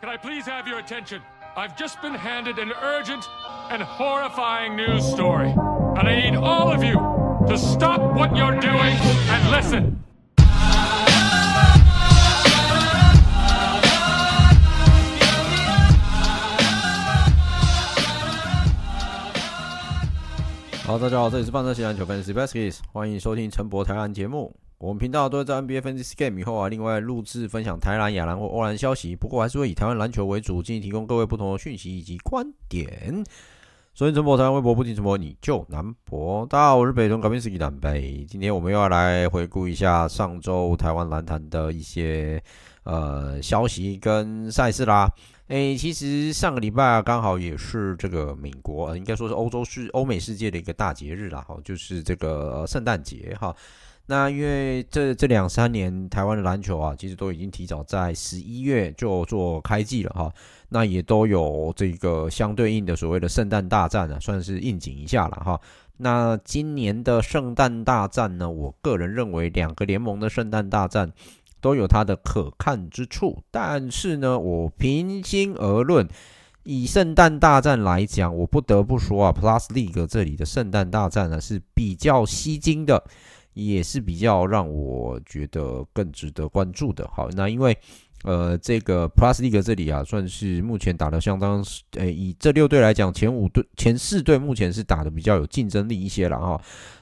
Can I please have your attention? I've just been handed an urgent and horrifying news story. And I need all of you to stop what you're doing and listen. 好，大家好，这里是范特西篮球 Fantasy Baskets，欢迎收听陈博台篮节目。 我们频道都会在 NBA 分析 Game 以后啊，另外录制分享台篮、亚篮或欧篮消息。不过还是会以台湾篮球为主，进行提供各位不同的讯息以及观点。所以陈博台湾微博不听陈博，你就难博。大家好，我是北东改变世纪南北。今天我们又要来回顾一下上周台湾篮坛的一些呃消息跟赛事啦。诶，其实上个礼拜啊，刚好也是这个美国，应该说是欧洲世欧美世界的一个大节日啦，哈，就是这个圣诞节哈。那因为这这两三年台湾的篮球啊，其实都已经提早在十一月就做开季了哈。那也都有这个相对应的所谓的圣诞大战啊，算是应景一下了哈。那今年的圣诞大战呢，我个人认为两个联盟的圣诞大战都有它的可看之处，但是呢，我平心而论，以圣诞大战来讲，我不得不说啊，Plus League 这里的圣诞大战呢是比较吸睛的。也是比较让我觉得更值得关注的。好，那因为呃，这个 Plus League 这里啊，算是目前打的相当，诶，以这六队来讲，前五队、前四队目前是打的比较有竞争力一些了哈。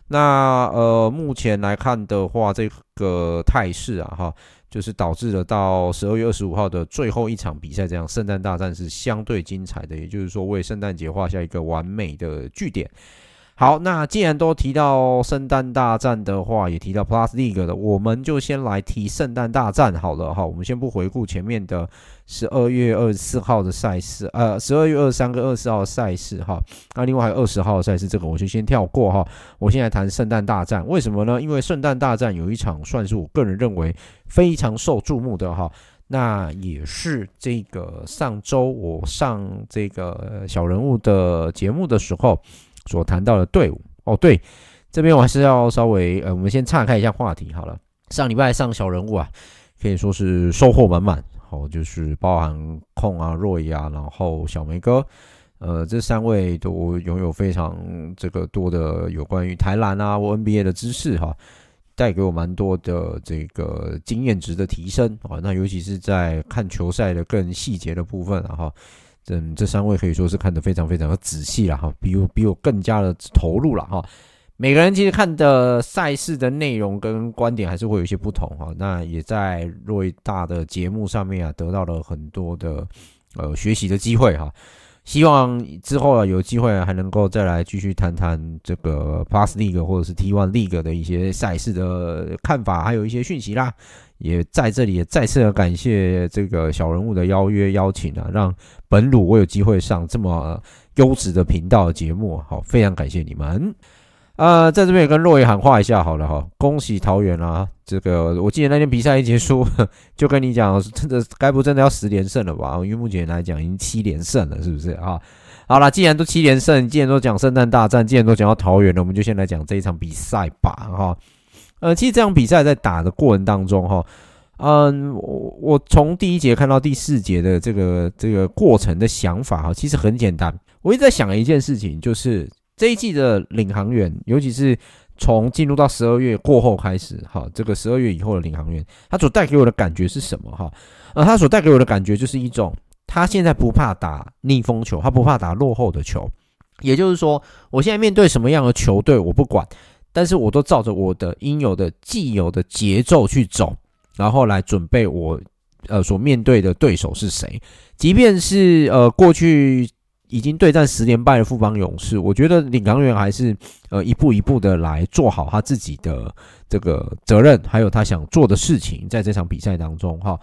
那呃，目前来看的话，这个态势啊，哈，就是导致了到十二月二十五号的最后一场比赛，这样圣诞大战是相对精彩的，也就是说，为圣诞节画下一个完美的句点。好，那既然都提到圣诞大战的话，也提到 Plus League 的，我们就先来提圣诞大战好了哈。我们先不回顾前面的十二月二十四号的赛事，呃，十二月二十三跟二十四号赛事哈。那另外还有二十号赛事，这个我就先跳过哈。我现在谈圣诞大战，为什么呢？因为圣诞大战有一场算是我个人认为非常受注目的哈，那也是这个上周我上这个小人物的节目的时候。所谈到的队伍哦，对，这边我还是要稍微呃，我们先岔开一下话题好了。上礼拜上小人物啊，可以说是收获满满，好，就是包含控啊、若伊啊，然后小梅哥，呃，这三位都拥有非常这个多的有关于台篮啊或 NBA 的知识哈，带给我蛮多的这个经验值的提升啊。那尤其是在看球赛的更细节的部分啊哈。嗯，这三位可以说是看得非常非常的仔细了哈，比我比我更加的投入了哈。每个人其实看的赛事的内容跟观点还是会有一些不同哈。那也在若一大的节目上面啊，得到了很多的呃学习的机会哈。希望之后啊有机会还能够再来继续谈谈这个 Plus League 或者是 T1 League 的一些赛事的看法，还有一些讯息啦。也在这里也再次的感谢这个小人物的邀约邀请啊，让本鲁我有机会上这么优质的频道节目，好，非常感谢你们。呃，在这边也跟若野喊话一下好了哈，恭喜桃园啊！这个我记得那天比赛一结束，就跟你讲，真的该不真的要十连胜了吧？因为目前来讲已经七连胜了，是不是啊？好了，既然都七连胜，既然都讲圣诞大战，既然都讲到桃园了，我们就先来讲这一场比赛吧，哈。呃，其实这场比赛在打的过程当中，哈，嗯，我我从第一节看到第四节的这个这个过程的想法，哈，其实很简单。我一直在想一件事情，就是这一季的领航员，尤其是从进入到十二月过后开始，哈，这个十二月以后的领航员，他所带给我的感觉是什么？哈，呃，他所带给我的感觉就是一种。他现在不怕打逆风球，他不怕打落后的球。也就是说，我现在面对什么样的球队，我不管，但是我都照着我的应有的既有的节奏去走，然后来准备我呃所面对的对手是谁。即便是呃过去已经对战十连败的富邦勇士，我觉得领航员还是呃一步一步的来做好他自己的这个责任，还有他想做的事情，在这场比赛当中哈。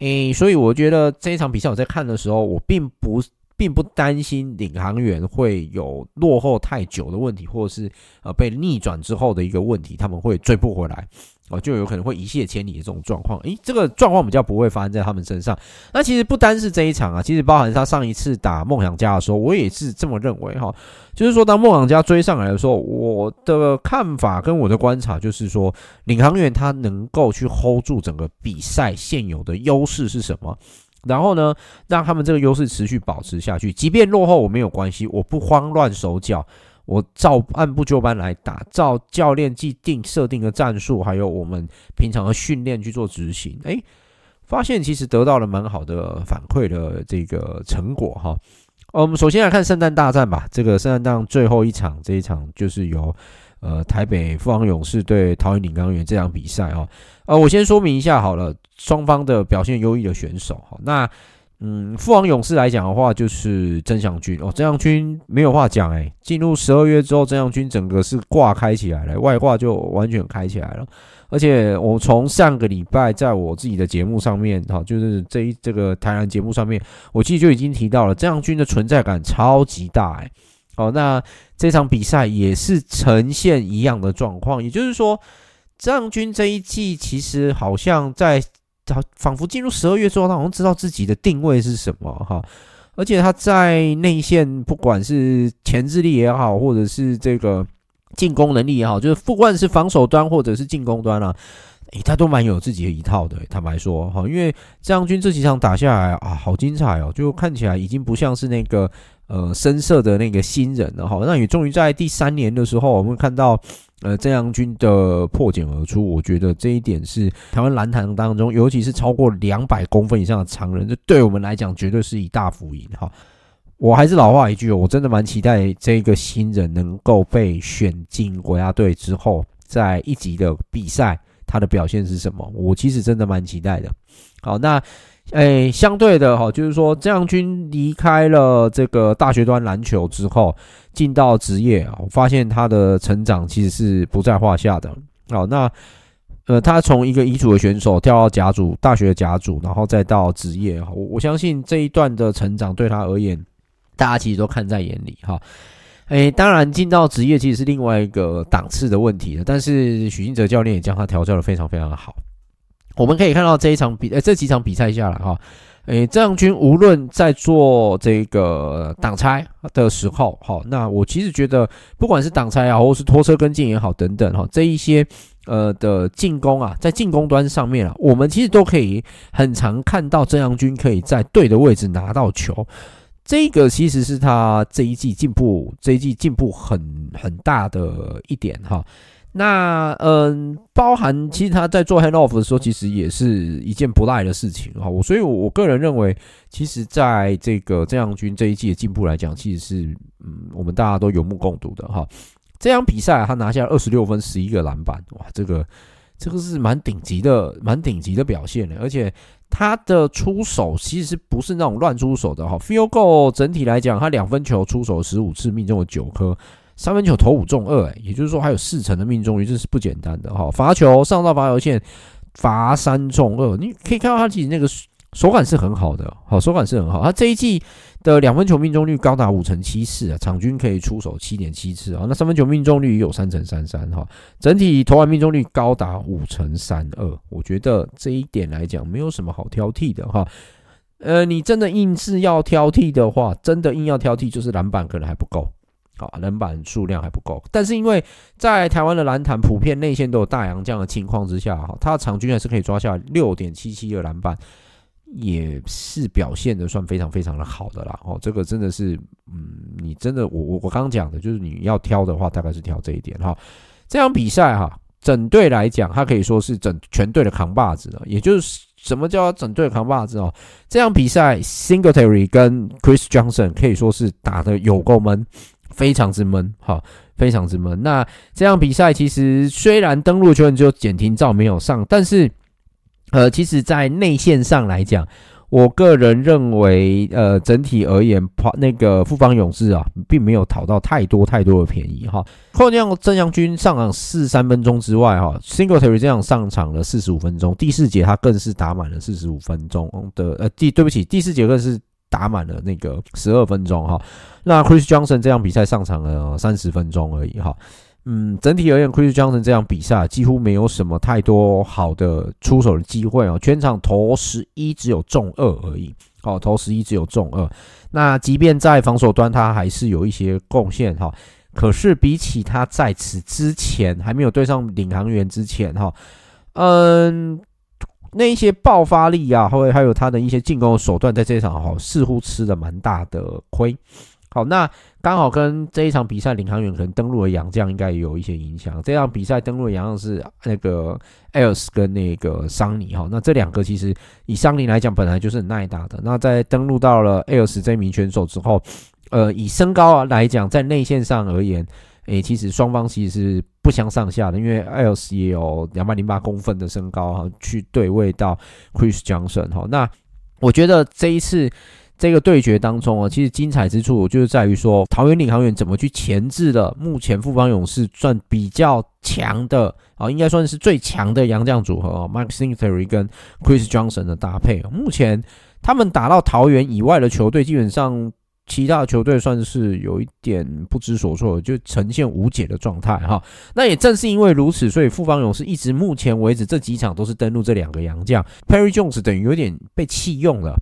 诶，所以我觉得这一场比赛我在看的时候，我并不。并不担心领航员会有落后太久的问题，或者是呃被逆转之后的一个问题，他们会追不回来，哦，就有可能会一泻千里的这种状况。诶，这个状况比较不会发生在他们身上。那其实不单是这一场啊，其实包含他上一次打梦想家的时候，我也是这么认为哈。就是说，当梦想家追上来的时候，我的看法跟我的观察就是说，领航员他能够去 hold 住整个比赛现有的优势是什么？然后呢，让他们这个优势持续保持下去，即便落后我没有关系，我不慌乱手脚，我照按部就班来打，照教练既定设定的战术，还有我们平常的训练去做执行。诶，发现其实得到了蛮好的反馈的这个成果哈。我们首先来看圣诞大战吧，这个圣诞大战最后一场，这一场就是由。呃，台北富邦勇士对桃园领航员这场比赛哈，呃，我先说明一下好了，双方的表现优异的选手哈。那嗯，富邦勇士来讲的话，就是曾祥军哦，曾祥军没有话讲诶，进入十二月之后，曾祥军整个是挂开起来了，外挂就完全开起来了。而且我从上个礼拜在我自己的节目上面哈，就是这一这个台南节目上面，我其实就已经提到了曾祥军的存在感超级大诶。好，那这场比赛也是呈现一样的状况，也就是说，曾祥钧这一季其实好像在，他仿佛进入十二月之后，他好像知道自己的定位是什么哈，而且他在内线不管是牵制力也好，或者是这个进攻能力也好，就是不管是防守端或者是进攻端啊，诶，他都蛮有自己的一套的。坦白说哈，因为曾祥钧这几场打下来啊，好精彩哦，就看起来已经不像是那个。呃，深色的那个新人了哈，那也终于在第三年的时候，我们看到呃曾祥钧的破茧而出。我觉得这一点是台湾篮坛当中，尤其是超过两百公分以上的长人，这对我们来讲绝对是一大福音哈。我还是老话一句哦，我真的蛮期待这个新人能够被选进国家队之后，在一级的比赛他的表现是什么？我其实真的蛮期待的。好，那。诶、相对的哈，就是说，曾祥钧离开了这个大学端篮球之后，进到职业啊，我发现他的成长其实是不在话下的。好，那呃，他从一个乙组的选手跳到甲组，大学的甲组，然后再到职业，我我相信这一段的成长对他而言，大家其实都看在眼里哈。诶，当然进到职业其实是另外一个档次的问题了，但是许晋哲教练也将他调教的非常非常的好。我们可以看到这一场比，呃，这几场比赛下来哈，诶，曾祥钧无论在做这个挡拆的时候，哈，那我其实觉得，不管是挡拆啊，或是拖车跟进也好，等等哈，这一些呃的进攻啊，在进攻端上面啊，我们其实都可以很常看到曾祥钧可以在对的位置拿到球，这个其实是他这一季进步，这一季进步很很大的一点哈。那嗯，包含其实他在做 hand off 的时候，其实也是一件不赖的事情哈。我所以，我个人认为，其实在这个曾祥钧这一季的进步来讲，其实是嗯，我们大家都有目共睹的哈。这场比赛他拿下二十六分、十一个篮板，哇，这个这个是蛮顶级的、蛮顶级的表现的。而且他的出手其实不是那种乱出手的哈。Field goal 整体来讲，他两分球出手十五次，命中了九颗。三分球投五中二，诶，也就是说还有四成的命中率，这是不简单的哈。罚球上到罚球线罚三中二，你可以看到他自己那个手感是很好的，好手感是很好。他这一季的两分球命中率高达五成七四啊，场均可以出手七点七次啊。那三分球命中率也有三成三三哈，整体投篮命中率高达五成三二。我觉得这一点来讲没有什么好挑剔的哈。呃，你真的硬是要挑剔的话，真的硬要挑剔，就是篮板可能还不够。好，篮板数量还不够，但是因为在台湾的篮坛普遍内线都有大洋将的情况之下，哈，他的场均还是可以抓下六点七七的篮板，也是表现的算非常非常的好的啦。哦，这个真的是，嗯，你真的，我我我刚刚讲的就是你要挑的话，大概是挑这一点哈。这场比赛哈，整队来讲，他可以说是整全队的扛把子了，也就是什么叫整队扛把子哦？这场比赛，Singletary 跟 Chris Johnson 可以说是打得有够闷，非常之闷，哈，非常之闷。那这场比赛其实虽然登陆球员只有简廷照没有上，但是呃，其实在内线上来讲。我个人认为，呃，整体而言，那个富邦勇士啊，并没有讨到太多太多的便宜哈。扣掉曾祥军上场四三分钟之外，哈，Singletary 这样上场了四十五分钟，第四节他更是打满了四十五分钟的，呃，第对不起，第四节更是打满了那个十二分钟哈。那 Chris Johnson 这样比赛上场了三十分钟而已哈。嗯，整体而言，Chris Johnson 这场比赛几乎没有什么太多好的出手的机会哦。全场投十一，只有中二而已。哦，投十一只有中二。那即便在防守端，他还是有一些贡献哈。可是比起他在此之前还没有对上领航员之前哈，嗯，那一些爆发力啊，或还有他的一些进攻手段，在这场哈似乎吃了蛮大的亏。好，那刚好跟这一场比赛领航员可能登陆的洋将应该也有一些影响。这场比赛登陆的洋将是那个艾尔斯跟那个桑尼哈，那这两个其实以桑尼来讲本来就是很耐打的。那在登陆到了艾尔斯这名选手之后，呃，以身高来讲，在内线上而言，诶、其实双方其实是不相上下的，因为艾尔斯也有两百零八公分的身高哈，去对位到 Chris Johnson 哈。那我觉得这一次。这个对决当中啊，其实精彩之处就是在于说，桃园领航员怎么去钳制了目前富邦勇士算比较强的啊，应该算是最强的洋将组合啊，Mike Singletary 跟 Chris Johnson 的搭配。目前他们打到桃园以外的球队，基本上其他的球队算是有一点不知所措，就呈现无解的状态哈。那也正是因为如此，所以富邦勇士一直目前为止这几场都是登录这两个洋将，Perry Jones 等于有点被弃用了。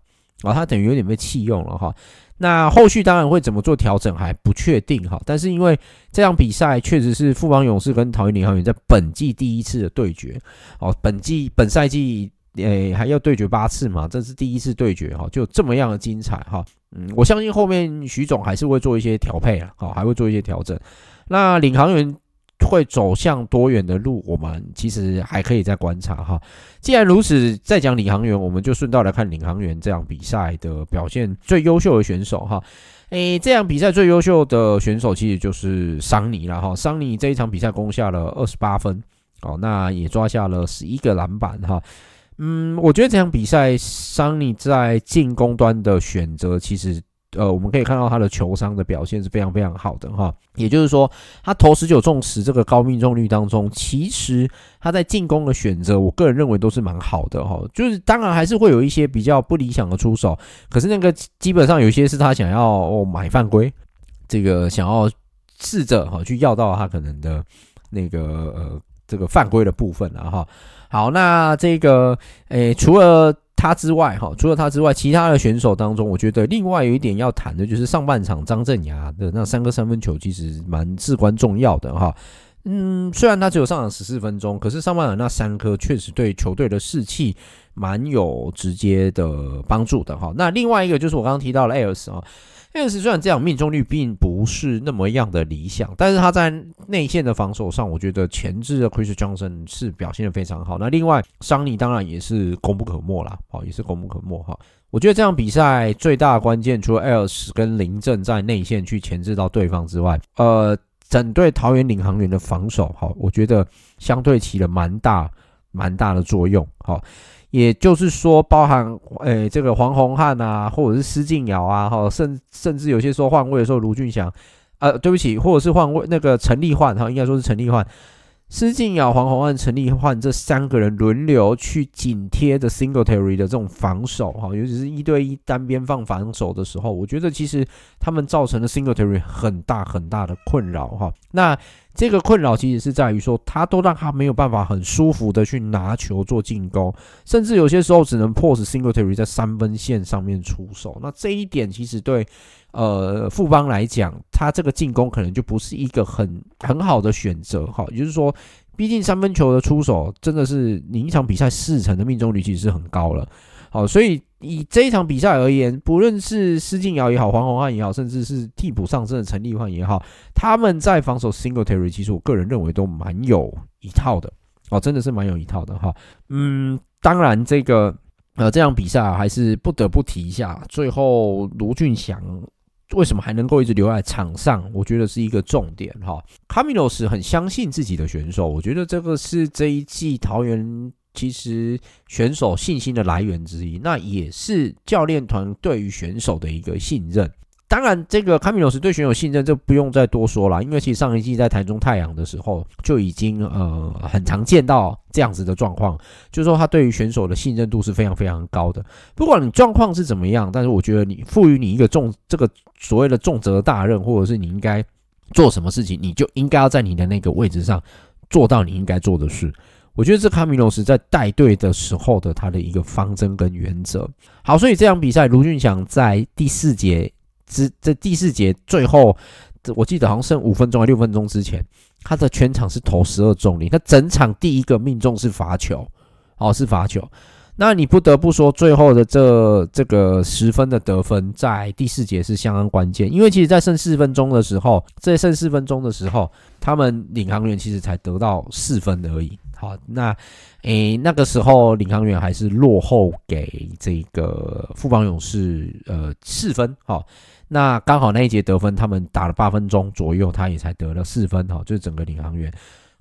啊、他等于有点被弃用了哈。那后续当然会怎么做调整还不确定哈。但是因为这场比赛确实是富邦勇士跟桃园领航员在本季第一次的对决哦，本季本赛季诶、还要对决八次嘛，这是第一次对决哈，就这么样的精彩哈。嗯，我相信后面徐总还是会做一些调配啊，好，还会做一些调整。那领航员。会走向多远的路，我们其实还可以再观察哈。既然如此，再讲领航员，我们就顺道来看领航员这场比赛的表现最优秀的选手哈。诶，这场比赛最优秀的选手其实就是桑尼了哈。桑尼这一场比赛攻下了二十八分，哦，那也抓下了十一个篮板哈。嗯，我觉得这场比赛桑尼在进攻端的选择其实。呃，我们可以看到他的球商的表现是非常非常好的哈，也就是说，他投十九中十这个高命中率当中，其实他在进攻的选择，我个人认为都是蛮好的哈。就是当然还是会有一些比较不理想的出手，可是那个基本上有些是他想要哦买犯规，这个想要试着哈去要到他可能的那个呃这个犯规的部分了哈。好，那这个诶除了。他之外，哈，除了他之外，其他的选手当中，我觉得另外有一点要谈的，就是上半场张镇衙的那三个三分球，其实蛮至关重要的，哈。嗯，虽然他只有上场十四分钟，可是上半场那三颗确实对球队的士气蛮有直接的帮助的，哈。那另外一个就是我刚刚提到了艾尔斯啊。确实，虽然这样命中率并不是那么样的理想，但是他在内线的防守上，我觉得前置的 Chris Johnson 是表现得非常好。那另外，桑尼当然也是功不可没啦，好，也是功不可没哈。我觉得这场比赛最大的关键，除了 Ellis 跟林振在内线去钳制到对方之外，呃，整队桃园领航员的防守，好，我觉得相对起了蛮大蛮大的作用，好。也就是说，包含诶、这个黄宏汉啊，或者是施晋尧啊，哈，甚甚至有些时候换位的时候，卢俊祥，呃，对不起，或者是换位那个陈立焕哈，应该说是陈立焕。施晋尧、黄宏汉、陈立焕这三个人轮流去紧贴着 singleterry 的这种防守哈，尤其是一对一单边放防守的时候，我觉得其实他们造成了 singleterry 很大很大的困扰哈。那这个困扰其实是在于说，他都让他没有办法很舒服的去拿球做进攻，甚至有些时候只能迫使 Singletary 在三分线上面出手。那这一点其实对。呃，富邦来讲，他这个进攻可能就不是一个很很好的选择，哈，也就是说，毕竟三分球的出手真的是你一场比赛四成的命中率其实是很高了，好，所以以这一场比赛而言，不论是施晋尧也好，黄宏汉也好，甚至是替补上阵的陈立焕也好，他们在防守 Singletary，其实我个人认为都蛮有一套的，哦，真的是蛮有一套的哈，嗯，当然这个。呃，这场比赛还是不得不提一下。最后卢俊翔为什么还能够一直留在场上？我觉得是一个重点哈。卡米诺斯很相信自己的选手，我觉得这个是这一季桃园其实选手信心的来源之一，那也是教练团对于选手的一个信任。当然，这个卡米诺斯对选手信任，这不用再多说了，因为其实上一季在台中太阳的时候就已经呃很常见到这样子的状况，就是说他对于选手的信任度是非常非常高的。不管你状况是怎么样，但是我觉得你赋予你一个重这个所谓的重责大任，或者是你应该做什么事情，你就应该要在你的那个位置上做到你应该做的事。我觉得这卡米诺斯在带队的时候的他的一个方针跟原则。好，所以这场比赛卢俊祥在第四节。之在第四节最后，我记得好像剩五分钟还六分钟之前，他的全场是投十二中，他整场第一个命中是罚球，哦，是罚球。那你不得不说，最后的这这个十分的得分，在第四节是相当关键，因为其实，在剩四分钟的时候，在剩四分钟的时候，他们领航员其实才得到四分而已。好，那诶、欸，那个时候领航员还是落后给这个富邦勇士呃四分。好，那刚好那一节得分，他们打了八分钟左右，他也才得了四分。哈，就是整个领航员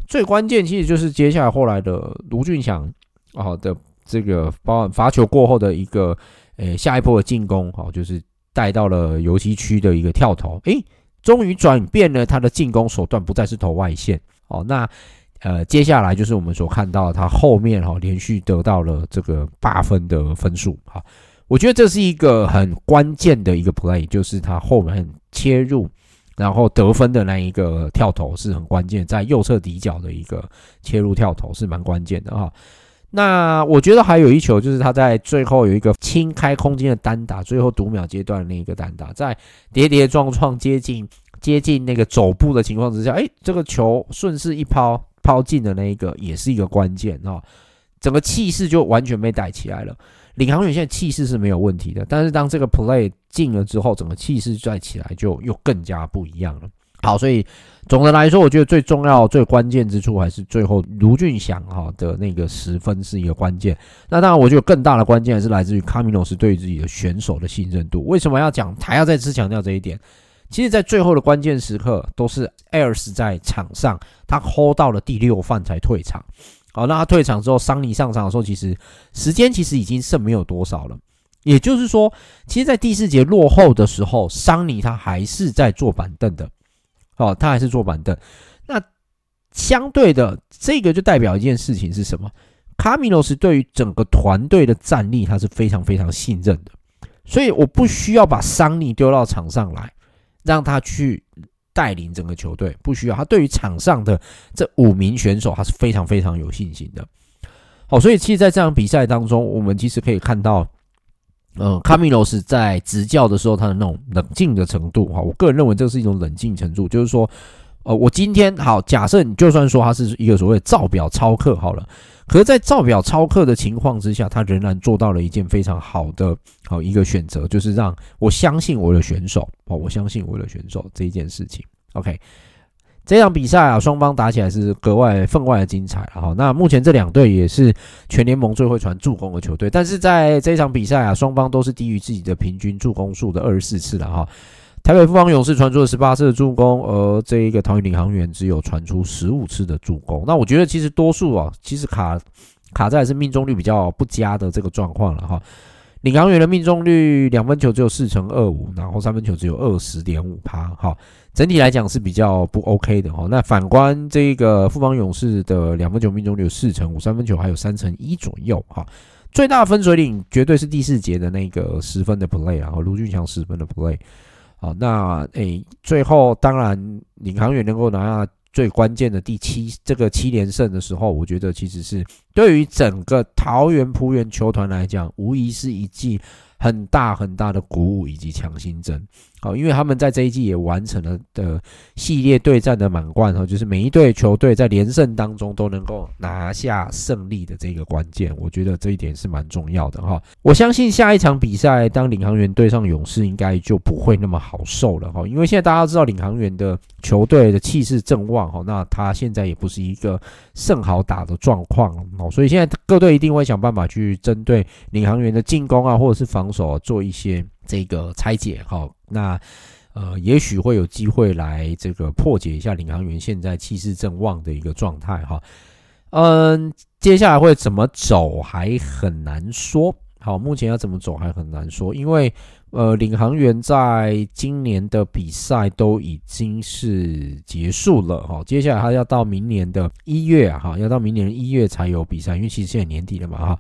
最关键，其实就是接下来后来的卢俊祥啊的这个包含罚球过后的一个诶、下一波的进攻，好，就是带到了游击区的一个跳投，诶、欸，终于转变了他的进攻手段，不再是投外线。哦，那。呃，接下来就是我们所看到，他后面哈连续得到了这个八分的分数，哈，我觉得这是一个很关键的一个 play，就是他后面切入然后得分的那一个跳投是很关键，在右侧底角的一个切入跳投是蛮关键的哈。那我觉得还有一球就是他在最后有一个清开空间的单打，最后读秒阶段的那一个单打，在跌跌撞撞接近接近那个走步的情况之下，哎，这个球顺势一抛。抛进的那一个也是一个关键哦，整个气势就完全被带起来了。领航员现在气势是没有问题的，但是当这个 play 进了之后，整个气势再起来就又更加不一样了。好，所以总的来说，我觉得最重要、最关键之处还是最后卢俊祥哈的那个十分是一个关键。那当然，我觉得更大的关键还是来自于卡米诺斯对自己的选手的信任度。为什么要讲？还要再次强调这一点。其实，在最后的关键时刻，都是 Ayers 在场上，他 hold 到了第六犯才退场。好，那他退场之后，桑尼上场的时候，其实时间其实已经剩没有多少了。也就是说，其实，在第四节落后的时候，桑尼他还是在坐板凳的。哦，他还是坐板凳。那相对的，这个就代表一件事情是什么？卡米诺斯对于整个团队的战力，他是非常非常信任的。所以，我不需要把桑尼丢到场上来。让他去带领整个球队，不需要他。对于场上的这五名选手，他是非常非常有信心的。好，所以其实，在这场比赛当中，我们其实可以看到，嗯，卡米罗斯在执教的时候，他的那种冷静的程度，哈，我个人认为这是一种冷静程度，就是说，呃，我今天好，假设你就算说他是一个所谓照表超课好了。可是，在照表操课的情况之下，他仍然做到了一件非常好的好一个选择，就是让我相信我的选手哦，我相信我的选手这一件事情。OK，这场比赛啊，双方打起来是格外分外的精彩。好，那目前这两队也是全联盟最会传助攻的球队，但是在这场比赛啊，双方都是低于自己的平均助攻数的二十四次了哈。台北富邦勇士传出了十八次的助攻，而这一个桃园领航员只有传出十五次的助攻。那我觉得其实多数啊，其实卡卡在是命中率比较不佳的这个状况了哈。领航员的命中率两分球只有四成二五，然后三分球只有二十点五趴，哈，整体来讲是比较不 OK 的哈。那反观这个富邦勇士的两分球命中率有四成五，三分球还有三成一左右哈。最大分水岭绝对是第四节的那个十分的 play，然后卢峻翔十分的 play。好，那诶、最后当然领航员能够拿下最关键的第七这个七连胜的时候，我觉得其实是对于整个桃园璞园球团来讲，无疑是一记很大很大的鼓舞以及强心针。好，因为他们在这一季也完成了的系列对战的满贯哈，就是每一队球队在连胜当中都能够拿下胜利的这个关键，我觉得这一点是蛮重要的哈。我相信下一场比赛，当领航员对上勇士，应该就不会那么好受了哈，因为现在大家都知道领航员的球队的气势正旺哈，那他现在也不是一个甚好打的状况哦，所以现在各队一定会想办法去针对领航员的进攻啊，或者是防守啊，做一些。这个拆解哈，那呃，也许会有机会来这个破解一下领航员现在气势正旺的一个状态哈。嗯，接下来会怎么走还很难说。好，目前要怎么走还很难说，因为呃，领航员在今年的比赛都已经是结束了哈。接下来他要到明年的一月，哈，要到明年一月才有比赛，因为其实现在年底了嘛哈。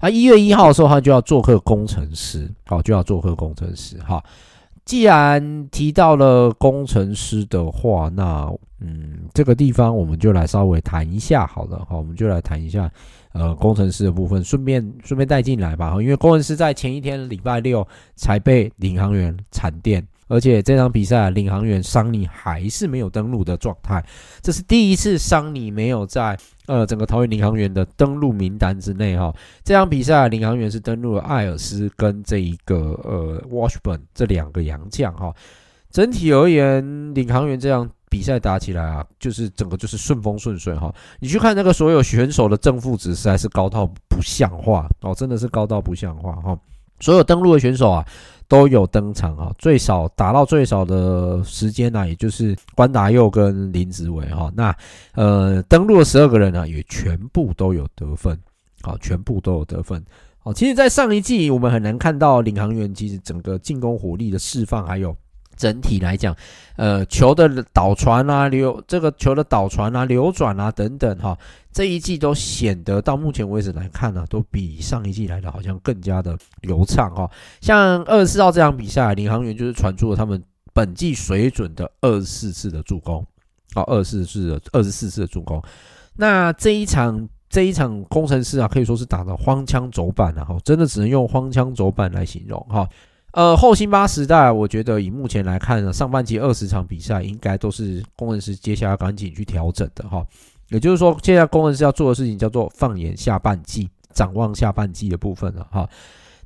啊，一月一号的时候，他就要做客工程师，好，就要做客工程师，哈。既然提到了工程师的话，那嗯，这个地方我们就来稍微谈一下好了，好，我们就来谈一下呃工程师的部分，顺便顺便带进来吧，因为工程师在前一天礼拜六才被领航员铲电。而且这场比赛，领航员桑尼还是没有登录的状态，这是第一次桑尼没有在呃整个桃园领航员的登录名单之内哈。这场比赛，领航员是登录了艾尔斯跟这一个呃 Washburn 这两个洋将哈。整体而言，领航员这样比赛打起来啊，就是整个就是顺风顺水哈。你去看那个所有选手的正负值，实在是高到不像话哦，真的是高到不像话哈。所有登录的选手啊。都有登场啊，最少打到最少的时间呢、啊，也就是关达佑跟林子伟哈。那呃，登录的十二个人呢、也全部都有得分，好，全部都有得分。好，其实，在上一季我们很难看到领航员其实整个进攻火力的释放，还有。整体来讲，呃，球的导传啊，流这个球的导传啊，流转啊等等哈，这一季都显得到目前为止来看呢、都比上一季来的好像更加的流畅哈。像二十四号这场比赛，领航员就是传出了他们本季水准的二十四次的助攻，啊，二十四次的二十四次的助攻。那这一场这一场工程师啊，可以说是打得荒腔走板了哈，真的只能用荒腔走板来形容哈。呃，后辛巴时代，我觉得以目前来看呢，上半季二十场比赛应该都是攻城狮接下来赶紧去调整的哈。也就是说，现在攻城狮要做的事情叫做放眼下半季，展望下半季的部分了哈。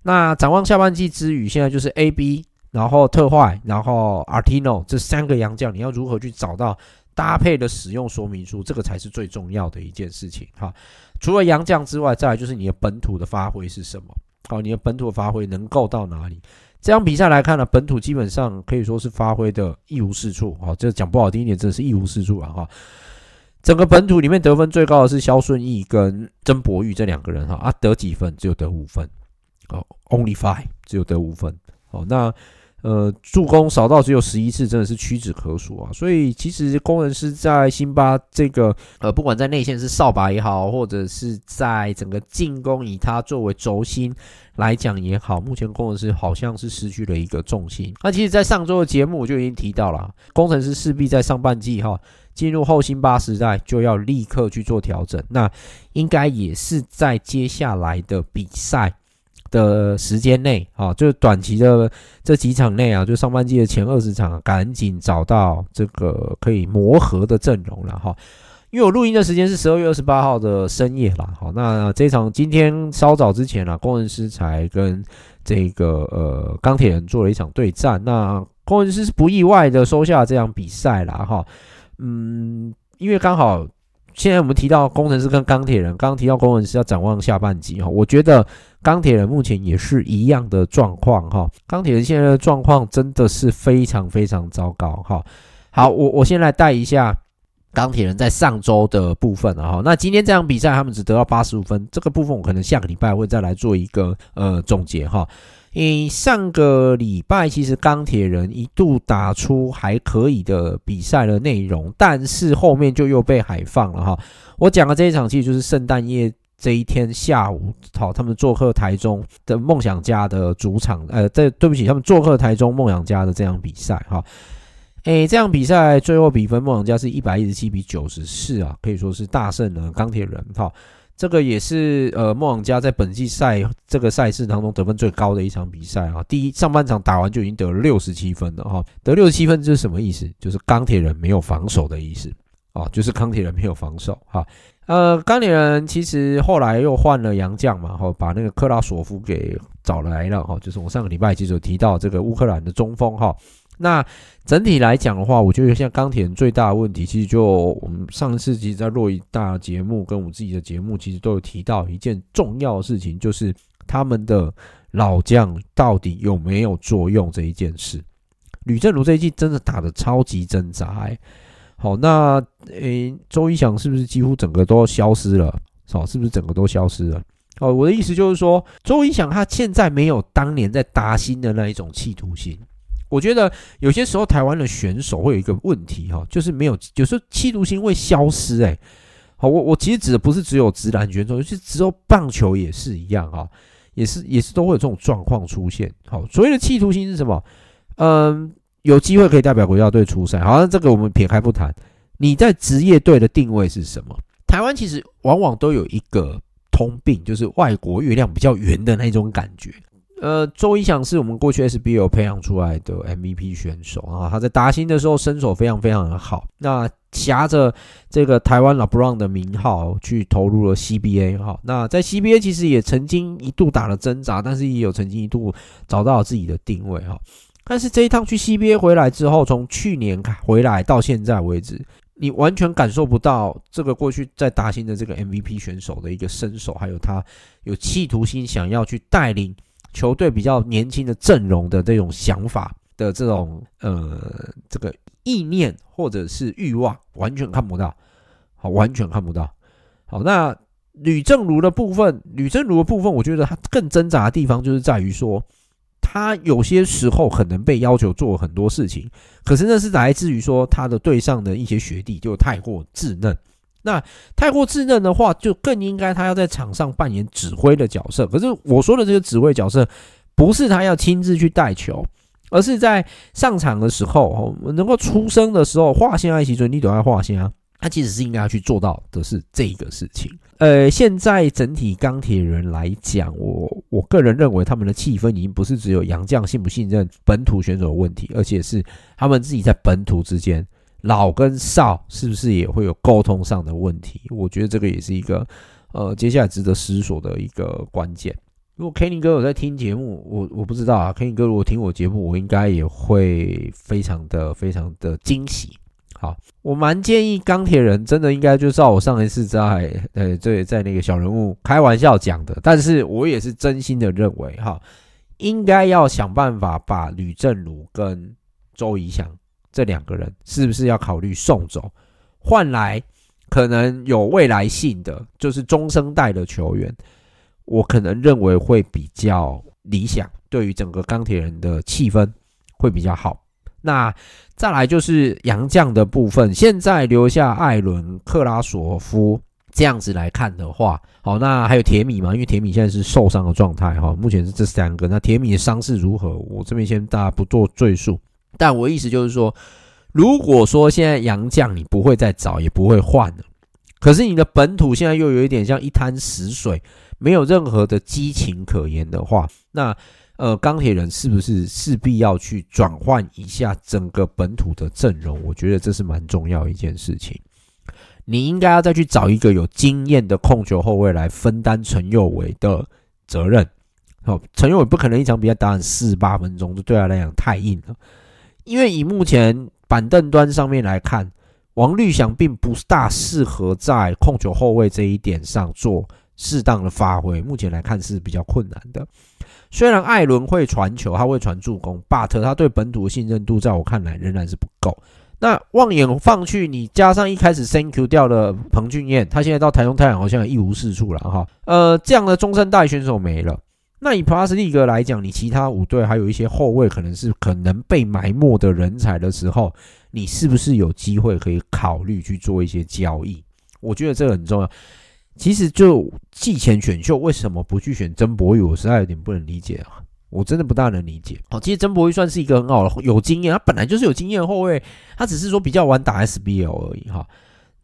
那展望下半季之余，现在就是 AB，然后特坏，然后 Artino 这三个洋将，你要如何去找到搭配的使用说明书，这个才是最重要的一件事情哈。除了洋将之外，再来就是你的本土的发挥是什么？好，你的本土发挥能够到哪里？这场比赛来看呢，本土基本上可以说是发挥的一无是处啊！这讲不好听一点，真的是一无是处啊！哈，整个本土里面得分最高的是肖顺义跟曾博玉这两个人哈啊，得几分？只有得五分哦，Only five，只有得五分。哦，那。呃，助攻少到只有十一次，真的是屈指可数啊！所以其实工程师在辛巴这个呃，不管在内线是扫把也好，或者是在整个进攻以他作为轴心来讲也好，目前工程师好像是失去了一个重心。那其实，在上周的节目我就已经提到了，工程师势必在上半季哈进入后辛巴时代就要立刻去做调整，那应该也是在接下来的比赛。的时间内啊，就短期的这几场内啊，就上半季的前二十场，赶紧找到这个可以磨合的阵容了哈。因为我录音的时间是十二月二十八号的深夜啦，好，那这场今天稍早之前啊，工程师才跟这个呃钢铁人做了一场对战，那工程师是不意外的收下这场比赛啦哈。嗯，因为刚好。现在我们提到工程师跟钢铁人，刚刚提到工程师要展望下半季哈，我觉得钢铁人目前也是一样的状况哈。钢铁人现在的状况真的是非常非常糟糕哈。好，我我先来带一下钢铁人在上周的部分哈。那今天这场比赛他们只得到八十五分，这个部分我可能下个礼拜会再来做一个呃总结哈。诶，上个礼拜其实钢铁人一度打出还可以的比赛的内容，但是后面就又被海放了哈。我讲的这一场其实就是圣诞夜这一天下午，好，他们做客台中的梦想家的主场，呃，对，对不起，他们做客台中梦想家的这场比赛哈。诶，这场比赛最后比分梦想家是一百一十七比九十四啊，可以说是大胜了钢铁人哈。这个也是呃梦想家在本季赛这个赛事当中得分最高的一场比赛啊。第一上半场打完就已经得了六十七分了哈，得六十七分这是什么意思？就是钢铁人没有防守的意思啊，就是钢铁人没有防守哈。呃，钢铁人其实后来又换了洋将嘛，哈，把那个克拉索夫给找来了哈，就是我上个礼拜其实有提到这个乌克兰的中锋哈。那整体来讲的话，我觉得像钢铁人最大的问题，其实就我们上一次其实，在洛伊大节目跟我们自己的节目，其实都有提到一件重要的事情，就是他们的老将到底有没有作用这一件事。吕政儒这一季真的打得超级挣扎，哎，好，那诶，周一翔是不是几乎整个都消失了？好，是不是整个都消失了？哦，我的意思就是说，周一翔他现在没有当年在达新的那一种企图心。我觉得有些时候台湾的选手会有一个问题哈，就是没有，有时候企图心会消失哎。好，我我其实指的不是只有直男选手，就是只有棒球也是一样哈，也是也是都会有这种状况出现。好，所谓的企图心是什么？嗯，有机会可以代表国家队出赛，好像这个我们撇开不谈。你在职业队的定位是什么？台湾其实往往都有一个通病，就是外国月亮比较圆的那种感觉。呃，周一翔是我们过去 SBL 培养出来的 MVP 选手啊，他在达新的时候身手非常非常的好。那挟着这个台湾 LeBron 的名号去投入了 CBA 哈。那在 CBA 其实也曾经一度打了挣扎，但是也有曾经一度找到自己的定位哈。但是这一趟去 CBA 回来之后，从去年回来到现在为止，你完全感受不到这个过去在达新的这个 MVP 选手的一个身手，还有他有企图心想要去带领。球队比较年轻的阵容的这种想法的这种呃这个意念或者是欲望，完全看不到，好，完全看不到。好，那吕正如的部分，吕正如的部分，我觉得他更挣扎的地方就是在于说，他有些时候可能被要求做很多事情，可是那是来自于说他的队上的一些学弟就太过稚嫩。那太过稚嫩的话，就更应该他要在场上扮演指挥的角色。可是我说的这个指挥角色，不是他要亲自去带球，而是在上场的时候，能够出声的时候，划线爱惜准，你都要划线啊。他其实是应该要去做到的是这个事情。呃，现在整体钢铁人来讲，我我个人认为他们的气氛已经不是只有杨将信不信任本土选手的问题，而且是他们自己在本土之间。老跟少是不是也会有沟通上的问题？我觉得这个也是一个呃，接下来值得思索的一个关键。如果 Kenny 哥有在听节目，我我不知道啊。Kenny 哥如果听我节目，我应该也会非常的非常的惊喜。好，我蛮建议钢铁人真的应该就照我上一次在呃这在那个小人物开玩笑讲的，但是我也是真心的认为哈，应该要想办法把吕正儒跟周怡翔。这两个人是不是要考虑送走，换来可能有未来性的，就是中生代的球员？我可能认为会比较理想，对于整个钢铁人的气氛会比较好。那再来就是洋将的部分，现在留下艾伦、克拉索夫这样子来看的话，好，那还有铁米嘛？因为铁米现在是受伤的状态哈，目前是这三个。那铁米的伤势如何？我这边先大家不做赘述。但我意思就是说，如果说现在洋将你不会再找，也不会换了，可是你的本土现在又有一点像一滩死水，没有任何的激情可言的话，那呃钢铁人是不是势必要去转换一下整个本土的阵容？我觉得这是蛮重要一件事情。你应该要再去找一个有经验的控球后卫来分担陈佑伟的责任。好，陈佑伟不可能一场比赛打满四八分钟，这对他来讲太硬了。因为以目前板凳端上面来看，王绿翔并不大适合在控球后卫这一点上做适当的发挥。目前来看是比较困难的。虽然艾伦会传球，他会传助攻，but 他对本土的信任度在我看来仍然是不够。那望眼放去，你加上一开始 Thank you 掉了彭俊彦，他现在到台中太阳好像一无是处了哈。呃，这样的中生代选手没了。那以 Plus League 来讲，你其他五队还有一些后卫，可能是可能被埋没的人才的时候，你是不是有机会可以考虑去做一些交易？我觉得这个很重要。其实就季前选秀为什么不去选曾博玉，我实在有点不能理解啊！我真的不大能理解。好，其实曾博玉算是一个很好的有经验，他本来就是有经验后卫，他只是说比较晚打 SBL 而已哈。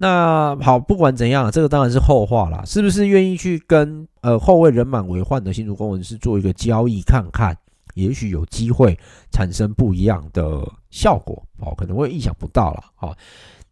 那好，不管怎样，这个当然是后话啦。是不是愿意去跟呃后卫人满为患的新竹攻文狮做一个交易看看？也许有机会产生不一样的效果哦，可能会意想不到了。好，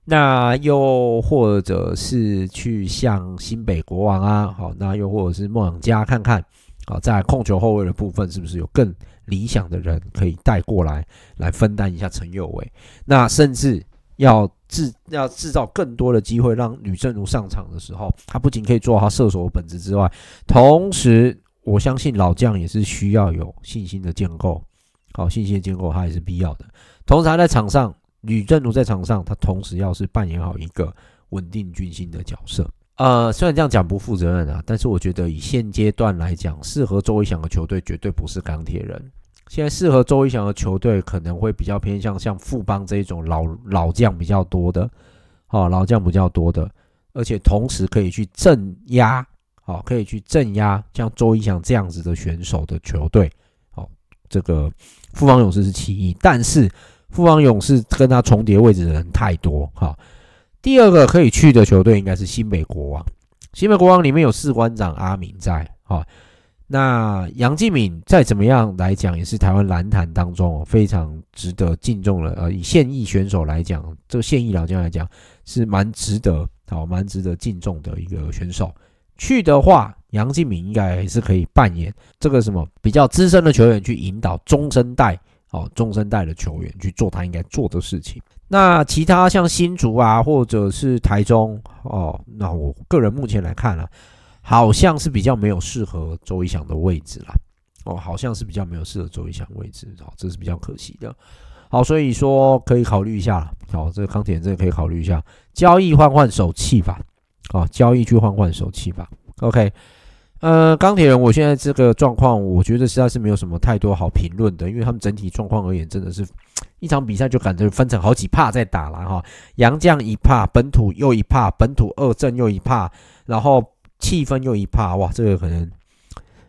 那又或者是去向新北国王啊，好，那又或者是梦想家看看，好，在控球后卫的部分是不是有更理想的人可以带过来，来分担一下陈佑伟？那甚至要制要制造更多的机会，让吕正如上场的时候，他不仅可以做好他射手的本职之外，同时。我相信老将也是需要有信心的建构，好，信心的建构它也是必要的。同时，他在场上，吕正如在场上，他同时要是扮演好一个稳定军心的角色。呃，虽然这样讲不负责任啊，但是我觉得以现阶段来讲，适合周一翔的球队绝对不是钢铁人。现在适合周一翔的球队可能会比较偏向像富邦这一种老老将比较多的，哦，老将比较多的，而且同时可以去镇压。哦，可以去镇压像周一翔这样子的选手的球队。哦，这个富邦勇士是其一，但是富邦勇士跟他重叠位置的人太多。好，第二个可以去的球队应该是新北国王。新北国王里面有士官长阿明在。好，那杨敬敏再怎么样来讲，也是台湾篮坛当中非常值得敬重的。呃，以现役选手来讲，这个现役老将来讲是蛮值得，好，蛮值得敬重的一个选手。去的话，杨敬敏应该还是可以扮演这个什么比较资深的球员，去引导中生代哦，中生代的球员去做他应该做的事情。那其他像新竹啊，或者是台中哦，那我个人目前来看啊，好像是比较没有适合周一翔的位置啦。哦，好像是比较没有适合周一翔位置，哦，这是比较可惜的。好，所以说可以考虑一下，好，这个钢铁人真的可以考虑一下交易换换手气吧。啊，交易去换换手气吧。OK，呃，钢铁人，我现在这个状况，我觉得实在是没有什么太多好评论的，因为他们整体状况而言，真的是一场比赛就感觉分成好几帕在打了哈。洋将一帕，本土又一帕，本土二阵又一帕，然后气氛又一怕，哇，这个可能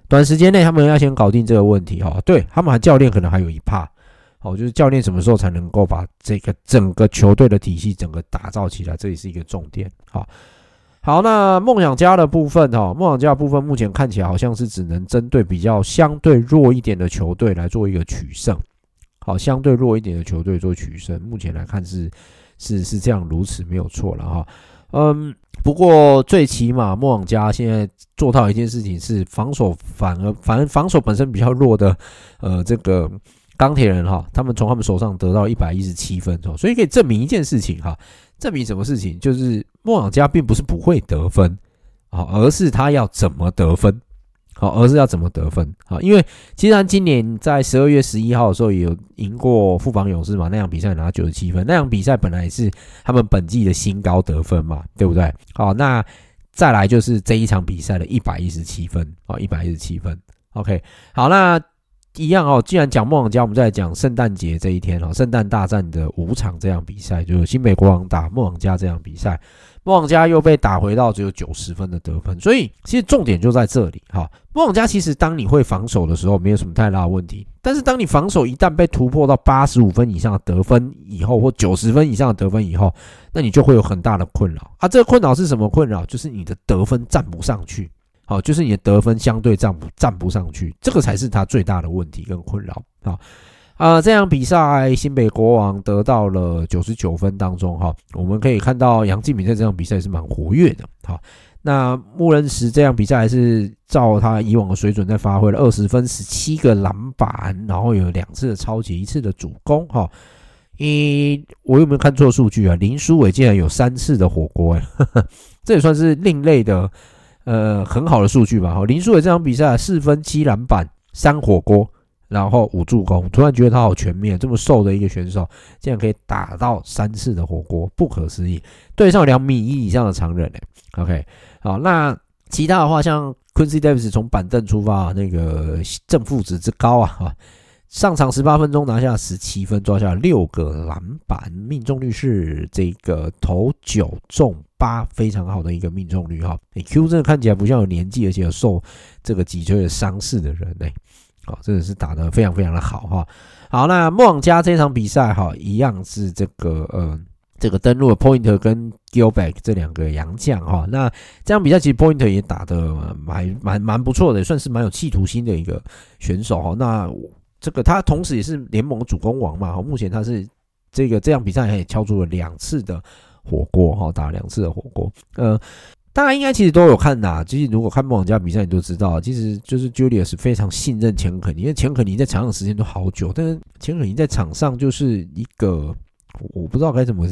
短时间内他们要先搞定这个问题哈。对他们教练可能还有一怕，好，就是教练什么时候才能够把这个整个球队的体系整个打造起来，这也是一个重点，好。好，那梦想家的部分哈，梦想家的部分目前看起来好像是只能针对比较相对弱一点的球队来做一个取胜。好，相对弱一点的球队做取胜，目前来看是是是这样如此没有错了哈。嗯，不过最起码梦想家现在做到一件事情是防守反而反而防守本身比较弱的，呃，这个钢铁人哈，他们从他们手上得到一百一十七分哦，所以可以证明一件事情哈。证明什么事情？就是梦想家并不是不会得分，啊，而是他要怎么得分，好，而是要怎么得分，好，因为其实他今年在十二月十一号的时候也有赢过富邦勇士嘛，那场比赛拿九十七分，那场比赛本来是他们本季的新高得分嘛，对不对？好，那再来就是这一场比赛的一百一十七分，好，一百一十七分，OK，好，那。一样哦，既然讲梦想家，我们再来讲圣诞节这一天哦，圣诞大战的五场这样比赛，就是新北国王打梦想家这样比赛，梦想家又被打回到只有九十分的得分，所以其实重点就在这里哈。梦想家其实当你会防守的时候，没有什么太大的问题，但是当你防守一旦被突破到八十五分以上的得分以后，或九十分以上的得分以后，那你就会有很大的困扰啊。这个困扰是什么困扰？就是你的得分站不上去。好，就是你的得分相对站不站不上去，这个才是他最大的问题跟困扰。好，啊，这场比赛新北国王得到了九十九分当中，哈，我们可以看到杨敬敏在这场比赛是蛮活跃的。好，那穆仁石这场比赛还是照他以往的水准在发挥了二十分、十七个篮板，然后有两次的超级，一次的主攻。哈，咦，我有没有看错数据啊？林书伟竟然有三次的火锅，哎，这也算是另类的。呃，很好的数据吧？哈，林书伟这场比赛四分七篮板三火锅，然后五助攻。突然觉得他好全面，这么瘦的一个选手，竟然可以打到三次的火锅，不可思议。对上两米一以上的常人呢？OK，好，那其他的话，像 Quincy Davis 从板凳出发，那个正负值之高啊，哈。上场十八分钟拿下十七分，抓下六个篮板，命中率是这个投九中八，非常好的一个命中率哈。Q 真的看起来不像有年纪，而且有受这个脊椎的伤势的人呢。好，真的是打得非常非常的好哈。好，那梦想家这场比赛哈，一样是这个呃这个登陆了 Point 跟 Gilback 这两个洋将哈。那这场比赛其实 Point 也打得蛮蛮蛮不错的，算是蛮有企图心的一个选手哈。那这个他同时也是联盟主攻王嘛，目前他是这个这场比赛也敲出了两次的火锅哈，打了两次的火锅。呃，大家应该其实都有看呐，其实如果看梦想家比赛，你都知道，其实就是 Julius 非常信任钱肯尼，因为钱肯尼在场上时间都好久，但是钱肯尼在场上就是一个。我不知道该怎么，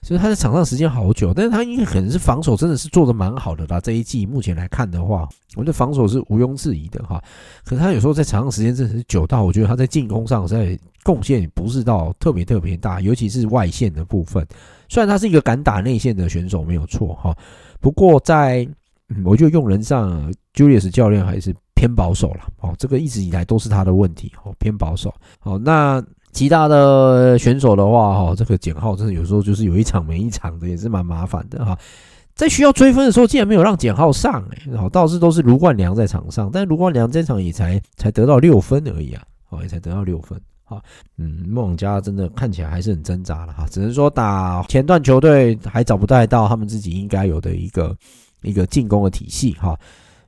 所以他在场上时间好久，但是他应该可能是防守真的是做得蛮好的啦。这一季目前来看的话，我觉得防守是毋庸置疑的哈。可是他有时候在场上时间真的是久到，我觉得他在进攻上在贡献不是到特别特别大，尤其是外线的部分。虽然他是一个敢打内线的选手，没有错哈。不过在我觉得用人上，Julius 教练还是偏保守了哦。这个一直以来都是他的问题哦，偏保守。好，那。其他的选手的话，哈，这个简浩真的有时候就是有一场没一场的，也是蛮麻烦的哈。在需要追分的时候，竟然没有让简浩上，哎，然后倒是都是卢冠良在场上，但卢冠良这场也才才得到六分而已啊，哦，也才得到六分，哈，嗯，梦家真的看起来还是很挣扎了哈，只能说打前段球队还找不带到他们自己应该有的一个一个进攻的体系哈。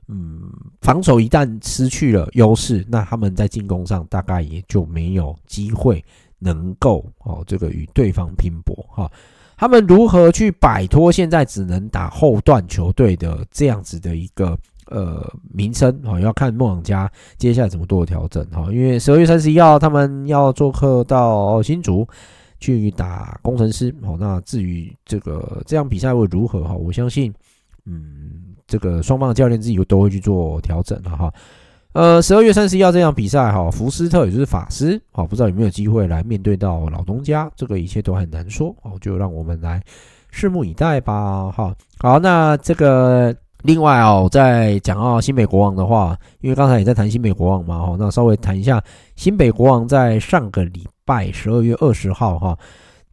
嗯，防守一旦失去了优势，那他们在进攻上大概也就没有机会能够哦，这个与对方拼搏哈。他们如何去摆脱现在只能打后段球队的这样子的一个呃名声啊？要看梦想家接下来怎么做调整哈。因为十二月三十一号他们要做客到新竹去打工程师哦。那至于这个这样比赛会如何哈？我相信嗯。这个双方的教练自己都会去做调整了哈。呃，十二月三十一号这场比赛哈，福斯特也就是法师，好，不知道有没有机会来面对到老东家，这个一切都很难说，哦，就让我们来拭目以待吧。哈，好，那这个另外哦，在讲到新北国王的话，因为刚才也在谈新北国王嘛，哈，那稍微谈一下新北国王在上个礼拜十二月二十号哈。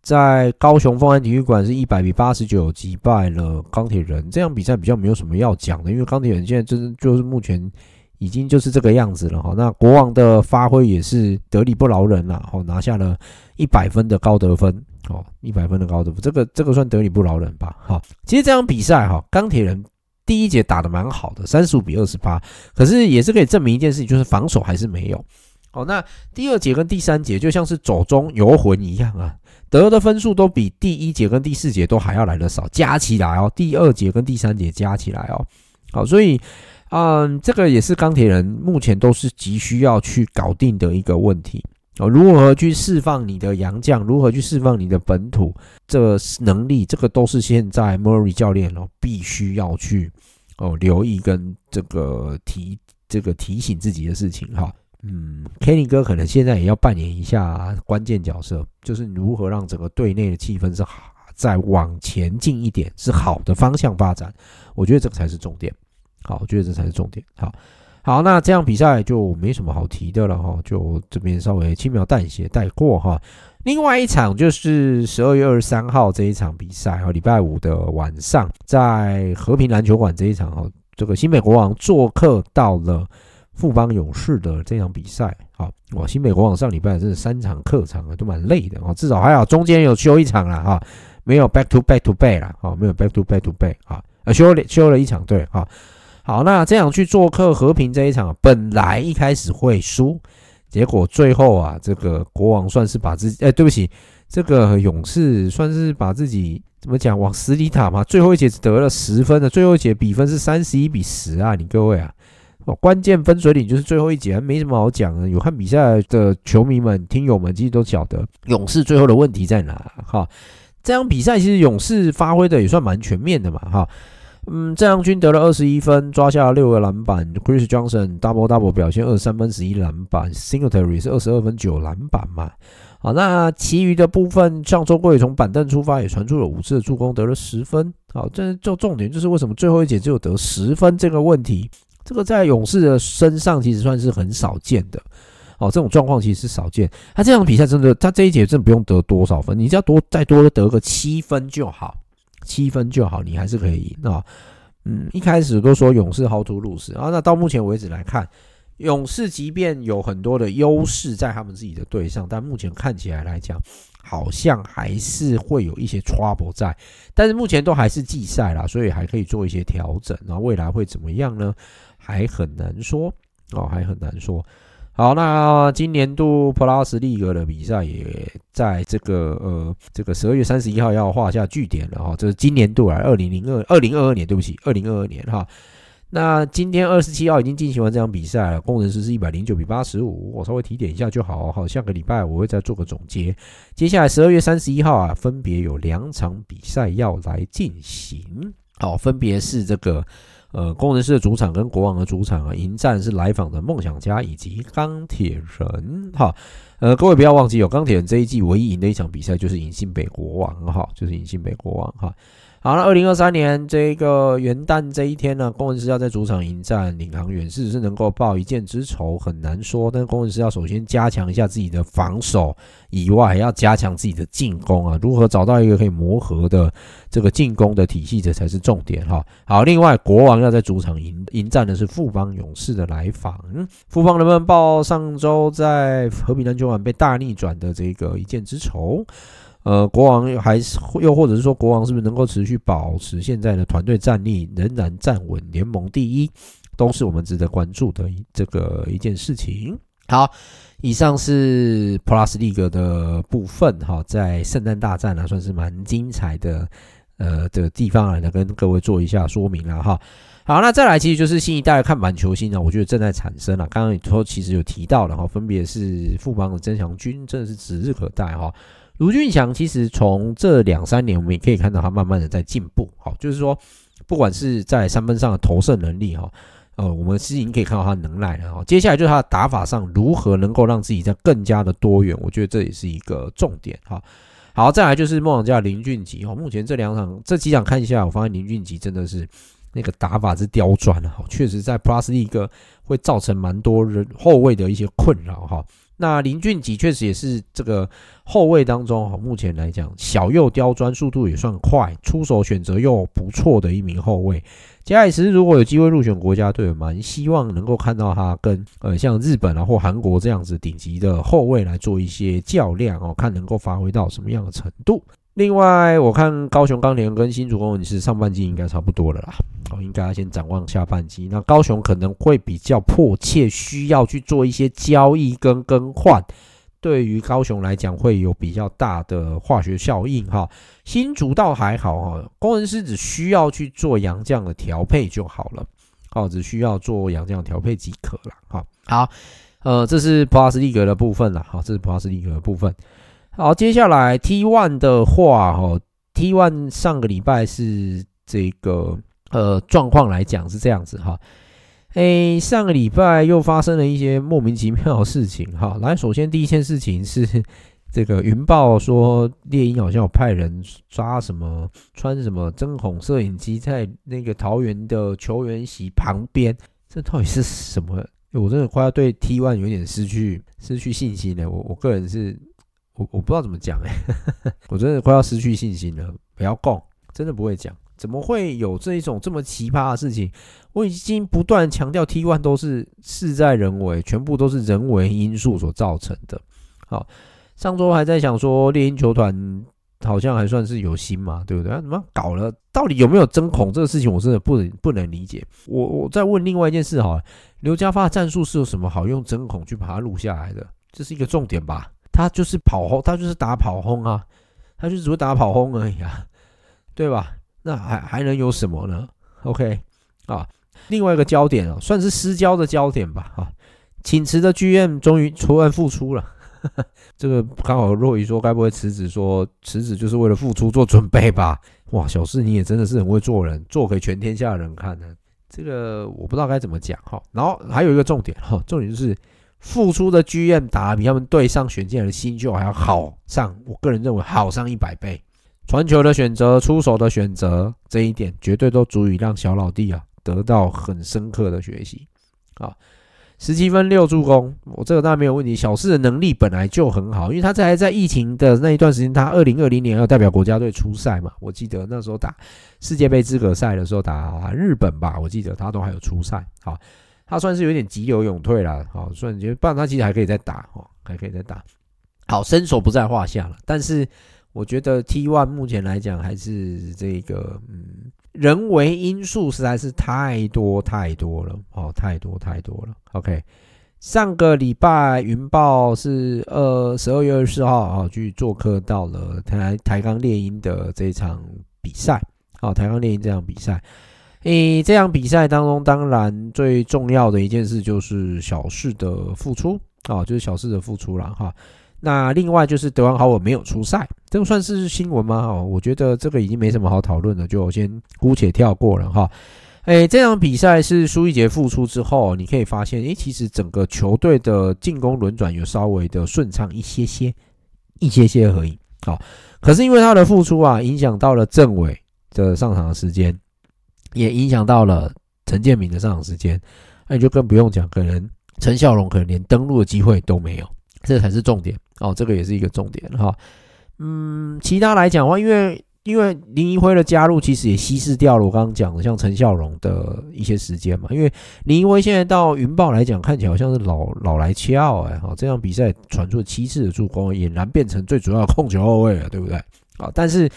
在高雄凤安体育馆是一百比八十九击败了钢铁人，这样比赛比较没有什么要讲的，因为钢铁人现在就是就是目前已经就是这个样子了哈。那国王的发挥也是得理不饶人了，哈，拿下了一百分的高得分，哦，一百分的高得分，这个这个算得理不饶人吧？哈，其实这场比赛哈，钢铁人第一节打得蛮好的，三十五比二十八，可是也是可以证明一件事情，就是防守还是没有。好，那第二节跟第三节就像是走中游魂一样啊。得的分数都比第一节跟第四节都还要来得少，加起来哦，第二节跟第三节加起来哦，好，所以，嗯，这个也是钢铁人目前都是急需要去搞定的一个问题哦，如何去释放你的洋将，如何去释放你的本土这能力，这个都是现在 Murray 教练哦必须要去哦留意跟这个提这个提醒自己的事情哈。嗯，Kenny 哥可能现在也要扮演一下关键角色，就是如何让整个队内的气氛是好，再往前进一点，是好的方向发展。我觉得这个才是重点。好，我觉得这才是重点。好，好，那这样比赛就没什么好提的了哈，就这边稍微轻描淡写带过哈。另外一场就是十二月二十三号这一场比赛哈，礼拜五的晚上在和平篮球馆这一场哈，这个新美国王做客到了。富邦勇士的这场比赛，好哇！新美国王上礼拜真是三场客场啊，都蛮累的啊。至少还好，中间有休一场了哈，没有 back to back to back 了，好，没有 back to back to back 啊，休了休了一场，对，好，好，那这样去做客和平这一场，本来一开始会输，结果最后啊，这个国王算是把自己，哎，对不起，这个勇士算是把自己怎么讲往死里打嘛，最后一节只得了十分的，最后一节比分是三十一比十啊，你各位啊。关键分水岭就是最后一节，没什么好讲的。有看比赛的球迷们、听友们，其实都晓得勇士最后的问题在哪。哈，这场比赛其实勇士发挥的也算蛮全面的嘛。哈，嗯，郑阳均得了二十一分，抓下了六个篮板。Chris Johnson double double 表现二十三分、十一篮板。Singletary 是二十二分、九篮板嘛。好，那其余的部分，像周贵从板凳出发也传出了五次的助攻，得了十分。好，这就重点就是为什么最后一节只有得十分这个问题。这个在勇士的身上其实算是很少见的，哦，这种状况其实是少见。他这场比赛真的，他这一节真的不用得多少分，你只要多再多得个七分就好，七分就好，你还是可以赢啊。嗯，一开始都说勇士 how to lose 啊，那到目前为止来看，勇士即便有很多的优势在他们自己的队上，但目前看起来来讲，好像还是会有一些 trouble 在。但是目前都还是季赛啦，所以还可以做一些调整。那未来会怎么样呢？还很难说哦，还很难说。好，那今年度 Plus League 的比赛也在这个呃这个十二月三十一号要画下句点了哈。这是今年度啊，二零零二二零二二年，对不起，二零二二年哈。那今天二十七号已经进行完这场比赛了，工程师是一百零九比八十五，我稍微提点一下就好。好，下个礼拜我会再做个总结。接下来十二月三十一号啊，分别有两场比赛要来进行。好，分别是这个呃工程师的主场跟国王的主场啊，迎战是来访的梦想家以及钢铁人。哈，呃，各位不要忘记有钢铁人这一季唯一赢的一场比赛就是银杏北国王哈，就是银杏北国王哈。好了，二零二三年这个元旦这一天呢，攻城狮要在主场迎战领航员，是不是能够报一箭之仇很难说。但是攻城狮要首先加强一下自己的防守，以外还要加强自己的进攻啊。如何找到一个可以磨合的这个进攻的体系，这才是重点哈。好，另外国王要在主场迎迎战的是富邦勇士的来访，富邦能不能报上周在和平篮球馆被大逆转的这个一箭之仇？呃，国王还是又或者是说，国王是不是能够持续保持现在的团队战力，仍然站稳联盟第一，都是我们值得关注的这个一件事情。好，以上是 Plus League 的部分哈，在圣诞大战啊，算是蛮精彩的呃的地方来跟各位做一下说明了哈。好，那再来其实就是新一代的看板球星呢，我觉得正在产生了。刚刚你说其实有提到了哈，分别是富邦的曾祥军，真的是指日可待哈。卢俊祥其实从这两三年，我们也可以看到他慢慢的在进步。好，就是说，不管是在三分上的投射能力哈，呃，我们是已经可以看到他的能耐了哈。接下来就是他的打法上如何能够让自己在更加的多元，我觉得这也是一个重点哈。好，再来就是梦想家林俊杰哈，目前这两场这几场看一下，我发现林俊杰真的是那个打法是刁钻的哈，确实在 Plus League 会造成蛮多人后卫的一些困扰哈。那林俊吉确实也是这个后卫当中，目前来讲小又刁钻，速度也算快，出手选择又不错的一名后卫。接下来其实如果有机会入选国家队，蛮希望能够看到他跟呃像日本啊或韩国这样子顶级的后卫来做一些较量哦，看能够发挥到什么样的程度。另外，我看高雄钢铁跟新竹攻城狮上半季应该差不多了啦，哦，应该要先展望下半季。那高雄可能会比较迫切需要去做一些交易跟更换，对于高雄来讲会有比较大的化学效应哈。新竹倒还好哈，攻城狮只需要去做洋将的调配就好了，好，只需要做洋将调配即可了。哈，好，呃，这是 Plus League 的部分了，好，这是 Plus League 的部分。好，接下来 T one 的话，哈，T one 上个礼拜是这个呃状况来讲是这样子哈，诶，上个礼拜又发生了一些莫名其妙的事情哈。来，首先第一件事情是 这个云豹说猎鹰好像有派人抓什么穿什么针孔摄影机在那个桃园的球员席旁边，这到底是什么？我真的快要对 T one 有点失去失去信心了。我我个人是。我我不知道怎么讲哎，我真的快要失去信心了。不要讲，真的不会讲，怎么会有这一种这么奇葩的事情？我已经不断强调，T one 都是事在人为，全部都是人为因素所造成的。好，上周还在想说猎鹰球团好像还算是有心嘛，对不对？怎么搞了？到底有没有针孔这个事情？我真的不能不能理解。我我再问另外一件事哈，刘家发的战术是有什么好用针孔去把它录下来的？这是一个重点吧？他就是跑轰，他就是打跑轰啊，他就只会打跑轰而已啊，对吧？那还还能有什么呢？OK 啊，另外一个焦点啊，算是私交的焦点吧啊，请辞的 GM 终于突然复出了，呵 呵这个刚好若雨说该不会辞职，说辞职就是为了复出做准备吧？哇，小四你也真的是很会做人，做给全天下人看的，这个我不知道该怎么讲哈。然后还有一个重点哈，重点就是。复出的 GM 打比他们队上选进来的新秀还要好上，我个人认为好上一百倍。传球的选择、出手的选择，这一点绝对都足以让小老弟啊得到很深刻的学习。啊，十七分六助攻，我这个当然没有问题。小四的能力本来就很好，因为他在在疫情的那一段时间，他二零二零年要代表国家队出赛嘛，我记得那时候打世界杯资格赛的时候打日本吧，我记得他都还有出赛。好。他算是有点急流勇退了，好，算就不然他其实还可以再打，哦，还可以再打。好，身手不在话下了，但是我觉得 T One 目前来讲还是这个，嗯，人为因素实在是太多太多了，哦，太多太多了。OK，上个礼拜云豹是二十二月二十四号啊，去做客到了台台钢猎鹰的这场比赛，好，台钢猎鹰这场比赛。诶，这场比赛当中，当然最重要的一件事就是小四的复出啊，就是小四的复出了哈。那另外就是德王豪尔没有出赛，这个算是新闻吗？哦，我觉得这个已经没什么好讨论了，就先姑且跳过了哈。诶，这场比赛是苏奕杰复出之后，你可以发现，诶，其实整个球队的进攻轮转有稍微的顺畅一些些，一些些而已。好，可是因为他的复出啊，影响到了政委的上场的时间。也影响到了陈建铭的上场时间，那你就更不用讲，可能陈孝龙可能连登陆的机会都没有，这才是重点哦，这个也是一个重点哈。嗯，其他来讲的话，因为因为林宜辉的加入，其实也稀释掉了我刚刚讲的像陈孝龙的一些时间嘛。因为林宜辉现在到云豹来讲，看起来好像是老老来俏哎，哈，这场比赛传出了七次的助攻，俨然变成最主要控球后卫了，对不对？啊，但是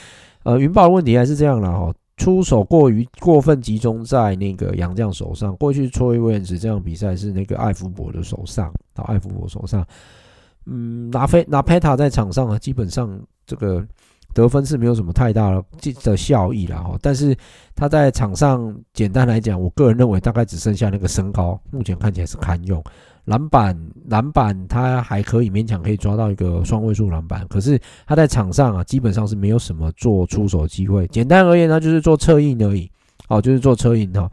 呃，云豹的问题还是这样了哈。出手过于过分集中在那个杨将手上，过去崔威恩斯这场比赛是那个艾福伯的手上，到艾福伯手上，嗯，拿菲拿佩塔在场上啊，基本上这个得分是没有什么太大的的效益了哈，但是他在场上简单来讲，我个人认为大概只剩下那个身高，目前看起来是堪用。篮板，篮板，他还可以勉强可以抓到一个双位数篮板，可是他在场上啊，基本上是没有什么做出手机会。简单而言呢，就是做策应而已，哦，就是做策应哈，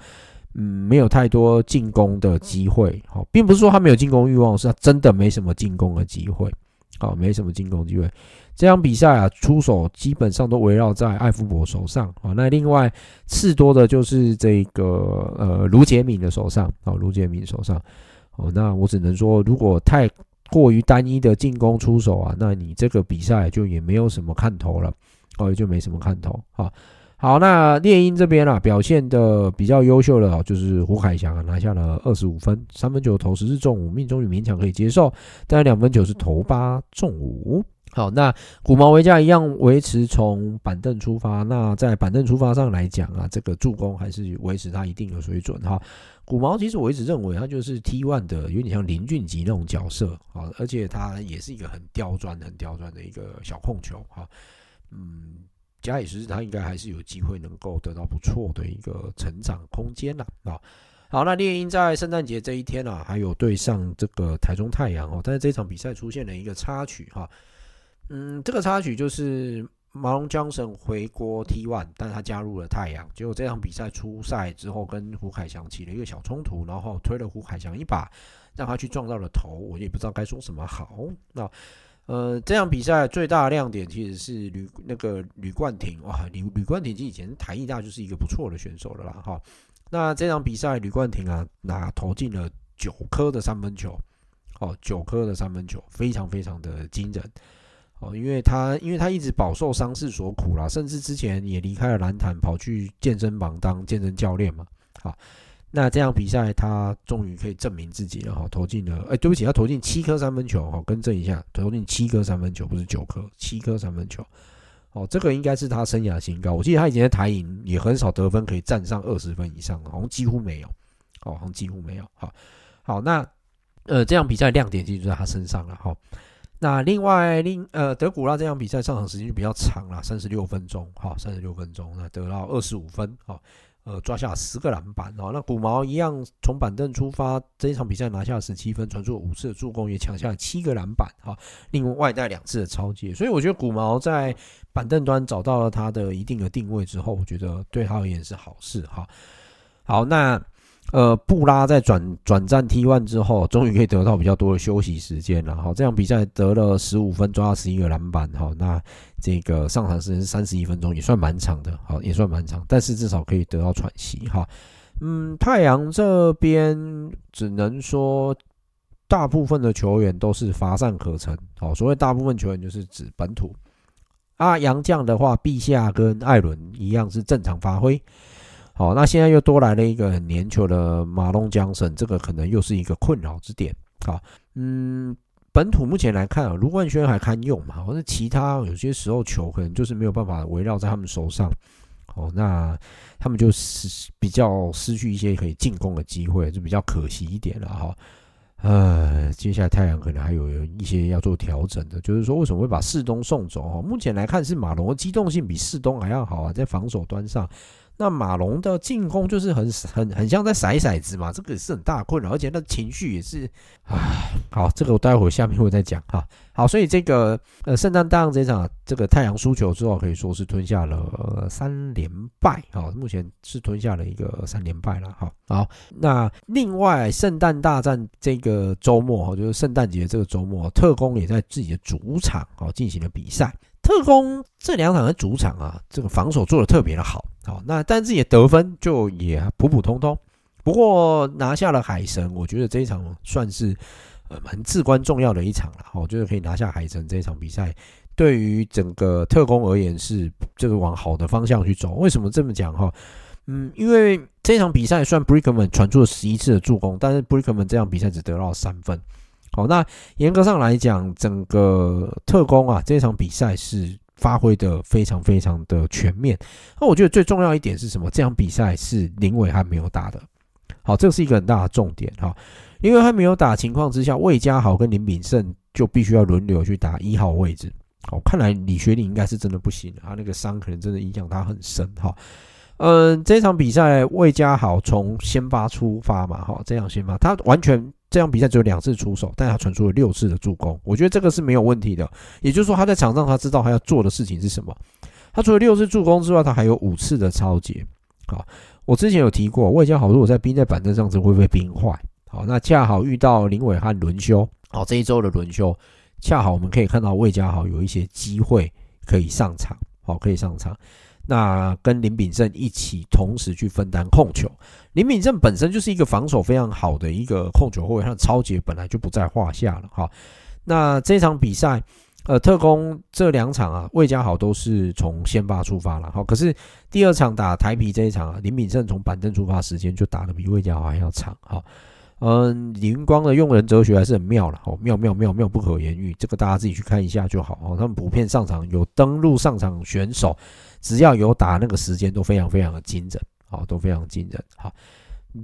嗯，没有太多进攻的机会，好，并不是说他没有进攻欲望，是他真的没什么进攻的机会，好，没什么进攻机会。这场比赛啊，出手基本上都围绕在艾夫伯手上，好，那另外次多的就是这个呃卢杰敏的手上，好，卢杰敏手上。哦，那我只能说，如果太过于单一的进攻出手啊，那你这个比赛就也没有什么看头了，哦，也就没什么看头。好，好，那猎鹰这边啊，表现的比较优秀的，就是胡凯翔啊，拿下了二十五分，三分球投十四中五，命中率勉强可以接受，但两分球是投八中五。好，那古毛维加一样维持从板凳出发，那在板凳出发上来讲啊，这个助攻还是维持他一定的水准哈。古毛其实我一直认为他就是 T one 的有点像林俊杰那种角色啊，而且他也是一个很刁钻、很刁钻的一个小控球哈。嗯，假以时日，他应该还是有机会能够得到不错的一个成长空间呐啊。好，那猎鹰在圣诞节这一天啊，还有对上这个台中太阳哦，但是这场比赛出现了一个插曲哈。嗯，这个插曲就是。马龙江神回国 T1，但他加入了太阳。结果这场比赛出赛之后，跟胡凯翔起了一个小冲突，然后推了胡凯翔一把，让他去撞到了头。我也不知道该说什么好。那呃，这场比赛最大的亮点其实是吕那个吕冠廷哇，吕吕冠廷以前台艺大就是一个不错的选手了啦哈。那这场比赛吕冠廷啊，那投进了九颗的三分球，哦，九颗的三分球，非常非常的惊人。哦，因为他因为他一直饱受伤势所苦啦，甚至之前也离开了篮坛，跑去健身房当健身教练嘛。好，那这样比赛他终于可以证明自己了哈，投进了，哎，对不起，他投进七颗三分球，哈，更正一下，投进七颗三分球，不是九颗，七颗三分球。哦，这个应该是他生涯新高。我记得他以前在台银也很少得分可以站上二十分以上，好像几乎没有，哦，好像几乎没有。好，好，那呃，这样比赛亮点其实就在他身上了，哈。那另外另呃德古拉这场比赛上场时间就比较长了，三十六分钟，哈，三十六分钟，那得到二十五分，哈，呃抓下十个篮板，哦，那古毛一样从板凳出发，这一场比赛拿下十七分，传出五次的助攻，也抢下七个篮板，哈，另外带两次的抄截，所以我觉得古毛在板凳端找到了他的一定的定位之后，我觉得对他而言是好事，哈，好，那。呃，布拉在转转战 T1 之后，终于可以得到比较多的休息时间了。好，这场比赛得了十五分，抓了十一个篮板。好，那这个上场时间是三十一分钟，也算蛮长的。好，也算蛮长，但是至少可以得到喘息。哈，嗯，太阳这边只能说，大部分的球员都是乏善可陈。好，所谓大部分球员就是指本土。啊，杨将的话，陛下跟艾伦一样是正常发挥。好，那现在又多来了一个很黏球的马龙江森，这个可能又是一个困扰之点。好，嗯，本土目前来看啊，卢冠轩还堪用嘛，或者其他有些时候球可能就是没有办法围绕在他们手上。哦，那他们就失比较失去一些可以进攻的机会，就比较可惜一点了哈。呃，接下来太阳可能还有一些要做调整的，就是说为什么会把世东送走？哈，目前来看是马龙的机动性比世东还要好啊，在防守端上。那马龙的进攻就是很很很像在甩骰子嘛，这个是很大困扰，而且那情绪也是啊。好，这个我待会下面会再讲哈。好，所以这个呃圣诞大战这场，这个太阳输球之后，可以说是吞下了三连败啊。目前是吞下了一个三连败了哈。好，那另外圣诞大战这个周末哈，就是圣诞节这个周末，特工也在自己的主场啊进行了比赛。特工这两场的主场啊，这个防守做的特别的好，好，那但自己的得分就也普普通通。不过拿下了海神，我觉得这一场算是呃很至关重要的一场了。好，就是可以拿下海神这一场比赛，对于整个特工而言是这个往好的方向去走。为什么这么讲哈？嗯，因为这场比赛算 Brickman 传出了十一次的助攻，但是 Brickman 这场比赛只得到三分。好，那严格上来讲，整个特工啊，这场比赛是发挥的非常非常的全面。那我觉得最重要一点是什么？这场比赛是林伟汉没有打的。好，这是一个很大的重点哈。林伟汉没有打情况之下，魏家豪跟林炳胜就必须要轮流去打一号位置。好，看来李学林应该是真的不行，他那个伤可能真的影响他很深哈。嗯，这场比赛魏家豪从先发出发嘛，哈，这样先发，他完全。这场比赛只有两次出手，但他传出了六次的助攻，我觉得这个是没有问题的。也就是说，他在场上他知道他要做的事情是什么。他除了六次助攻之外，他还有五次的超节。好，我之前有提过，魏家豪如果在冰在板凳上，会不会冰坏？好，那恰好遇到林伟汉轮休，好，这一周的轮休，恰好我们可以看到魏家豪有一些机会可以上场，好，可以上场。那跟林炳胜一起同时去分担控球，林炳胜本身就是一个防守非常好的一个控球后卫，他的抄截本来就不在话下了哈。那这场比赛，呃，特工这两场啊，魏家豪都是从先发出发了哈。可是第二场打台啤这一场啊，林炳胜从板凳出发时间就打的比魏家豪还要长哈。嗯，李云光的用人哲学还是很妙了，哦，妙妙妙妙不可言喻，这个大家自己去看一下就好哦。他们普遍上场有登录上场选手。只要有打那个时间都非常非常的惊人，好，都非常惊人。好，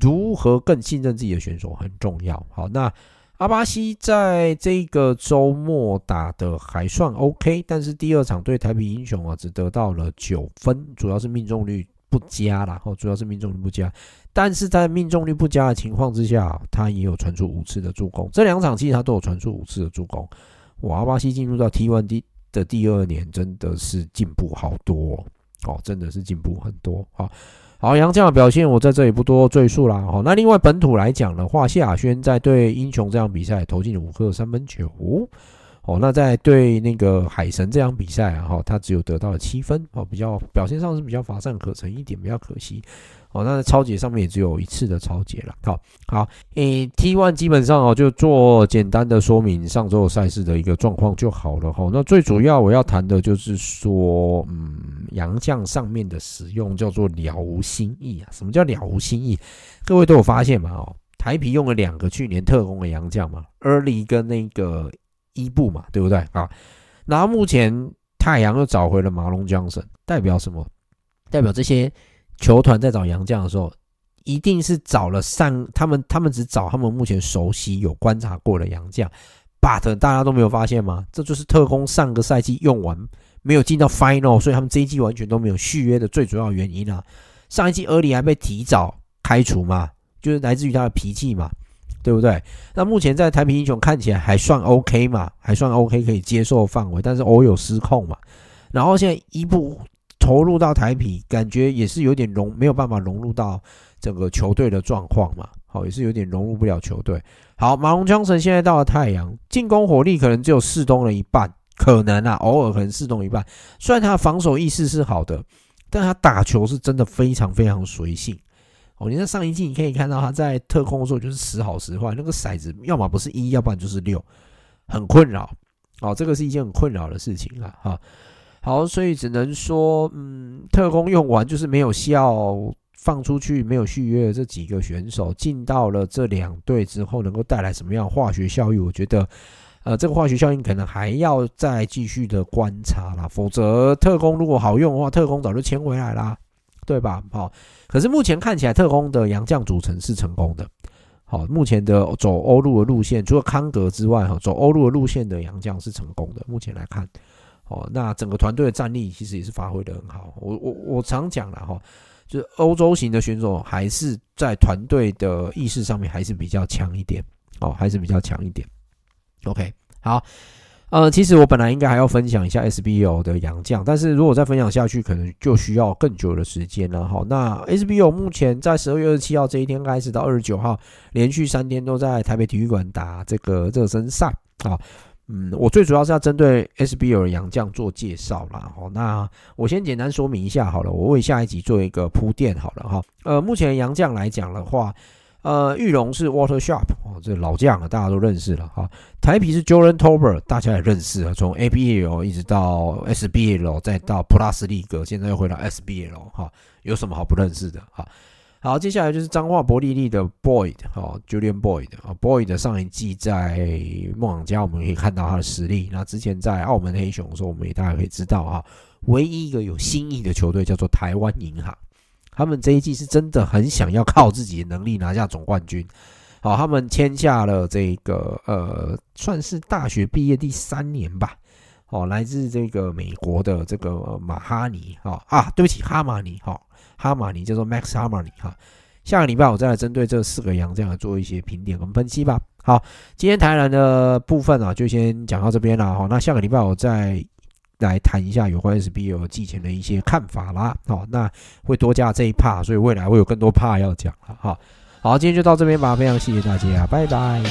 如何更信任自己的选手很重要。好，那阿巴西在这个周末打的还算 OK，但是第二场对台啤英雄啊，只得到了九分，主要是命中率不佳啦。哦，主要是命中率不佳。但是在命中率不佳的情况之下，他也有传出五次的助攻。这两场其实他都有传出五次的助攻。哇，阿巴西进入到 T1D。的第二年真的是进步好多哦，真的是进步很多。好，好，杨将的表现我在这里不多赘述啦。好，那另外本土来讲的话，谢亚轩在对英雄这场比赛投进了五颗三分球。哦，那在对那个海神这场比赛啊，哈，他只有得到了七分，哦，比较表现上是比较乏善可陈一点，比较可惜。哦，那在抄截上面也只有一次的抄截了。好，好，诶，T one 基本上哦，就做简单的说明上周赛事的一个状况就好了。哈，那最主要我要谈的就是说，嗯，洋将上面的使用叫做了无新意啊。什么叫了无新意？各位都有发现嘛？哦，台啤用了两个去年特攻的洋将嘛，Early 跟那个伊布嘛，对不对啊？然后目前太阳又找回了马龙江森，代表什么？代表这些。球团在找洋将的时候，一定是找了上他们，他们只找他们目前熟悉、有观察过的洋将。But 大家都没有发现吗？这就是特工上个赛季用完没有进到 Final，所以他们这一季完全都没有续约的最主要原因啊。上一季厄里还被提早开除嘛，就是来自于他的脾气嘛，对不对？那目前在台啤英雄看起来还算 OK 嘛，还算 OK 可以接受范围，但是偶有失控嘛。然后现在一步。投入到台啤，感觉也是有点融，没有办法融入到整个球队的状况嘛。好，也是有点融入不了球队。好，马龙江神现在到了太阳，进攻火力可能只有四东的一半，可能啊，偶尔可能四东一半。虽然他的防守意识是好的，但他打球是真的非常非常随性。哦，你在上一季你可以看到他在特工的时候就是时好时坏，那个骰子要么不是一，要不然就是六，很困扰。哦，这个是一件很困扰的事情了哈。好，所以只能说，嗯，特工用完就是没有效，放出去没有续约的这几个选手进到了这两队之后，能够带来什么样化学效应？我觉得，呃，这个化学效应可能还要再继续的观察啦。否则，特工如果好用的话，特工早就签回来啦，对吧？好，可是目前看起来，特工的洋将组成是成功的。好，目前的走欧陆的路线，除了康格之外，哈，走欧陆的路线的洋将是成功的。目前来看，哦，那整个团队的战力其实也是发挥得很好。我我我常讲了哈，就是欧洲型的选手还是在团队的意识上面还是比较强一点，哦，还是比较强一点。OK，好。呃，其实我本来应该还要分享一下 SBL 的洋将，但是如果再分享下去，可能就需要更久的时间了。好，那 SBL 目前在十二月二十七号这一天开始到二十九号，连续三天都在台北体育馆打这个热身赛。啊，嗯，我最主要是要针对 SBL 的洋将做介绍啦。好，那我先简单说明一下好了，我为下一集做一个铺垫好了哈。呃，目前洋将来讲的话。呃，玉龙是 Walter Sharp 哦，这老将啊，大家都认识了哈。台啤是 Jordan Tober，大家也认识啊，从 ABL 一直到 SBL，再到 Plus League，现在又回到 SBL 哈，有什么好不认识的哈？好，接下来就是彰化伯利利的 Boyd 哈，Julian Boyd 啊，Boyd 上一季在梦想家，我们可以看到他的实力。那之前在澳门黑熊的时候，我们也大家可以知道啊，唯一一个有新意的球队叫做台湾银行。他们这一季是真的很想要靠自己的能力拿下总冠军，好，他们签下了这个呃，算是大学毕业第三年吧，哦，来自这个美国的这个马哈尼，哈啊，对不起，哈马尼，哈，哈马尼叫做 Max 哈马尼，哈，下个礼拜我再来针对这四个洋将来做一些评点跟分析吧。好，今天台篮的部分啊，就先讲到这边了，哈，那下个礼拜我再。来谈一下有关 SBO 季前的一些看法啦，好，那会多加这一 part，所以未来会有更多 part 要讲了，好，好，今天就到这边吧，非常谢谢大家，拜拜。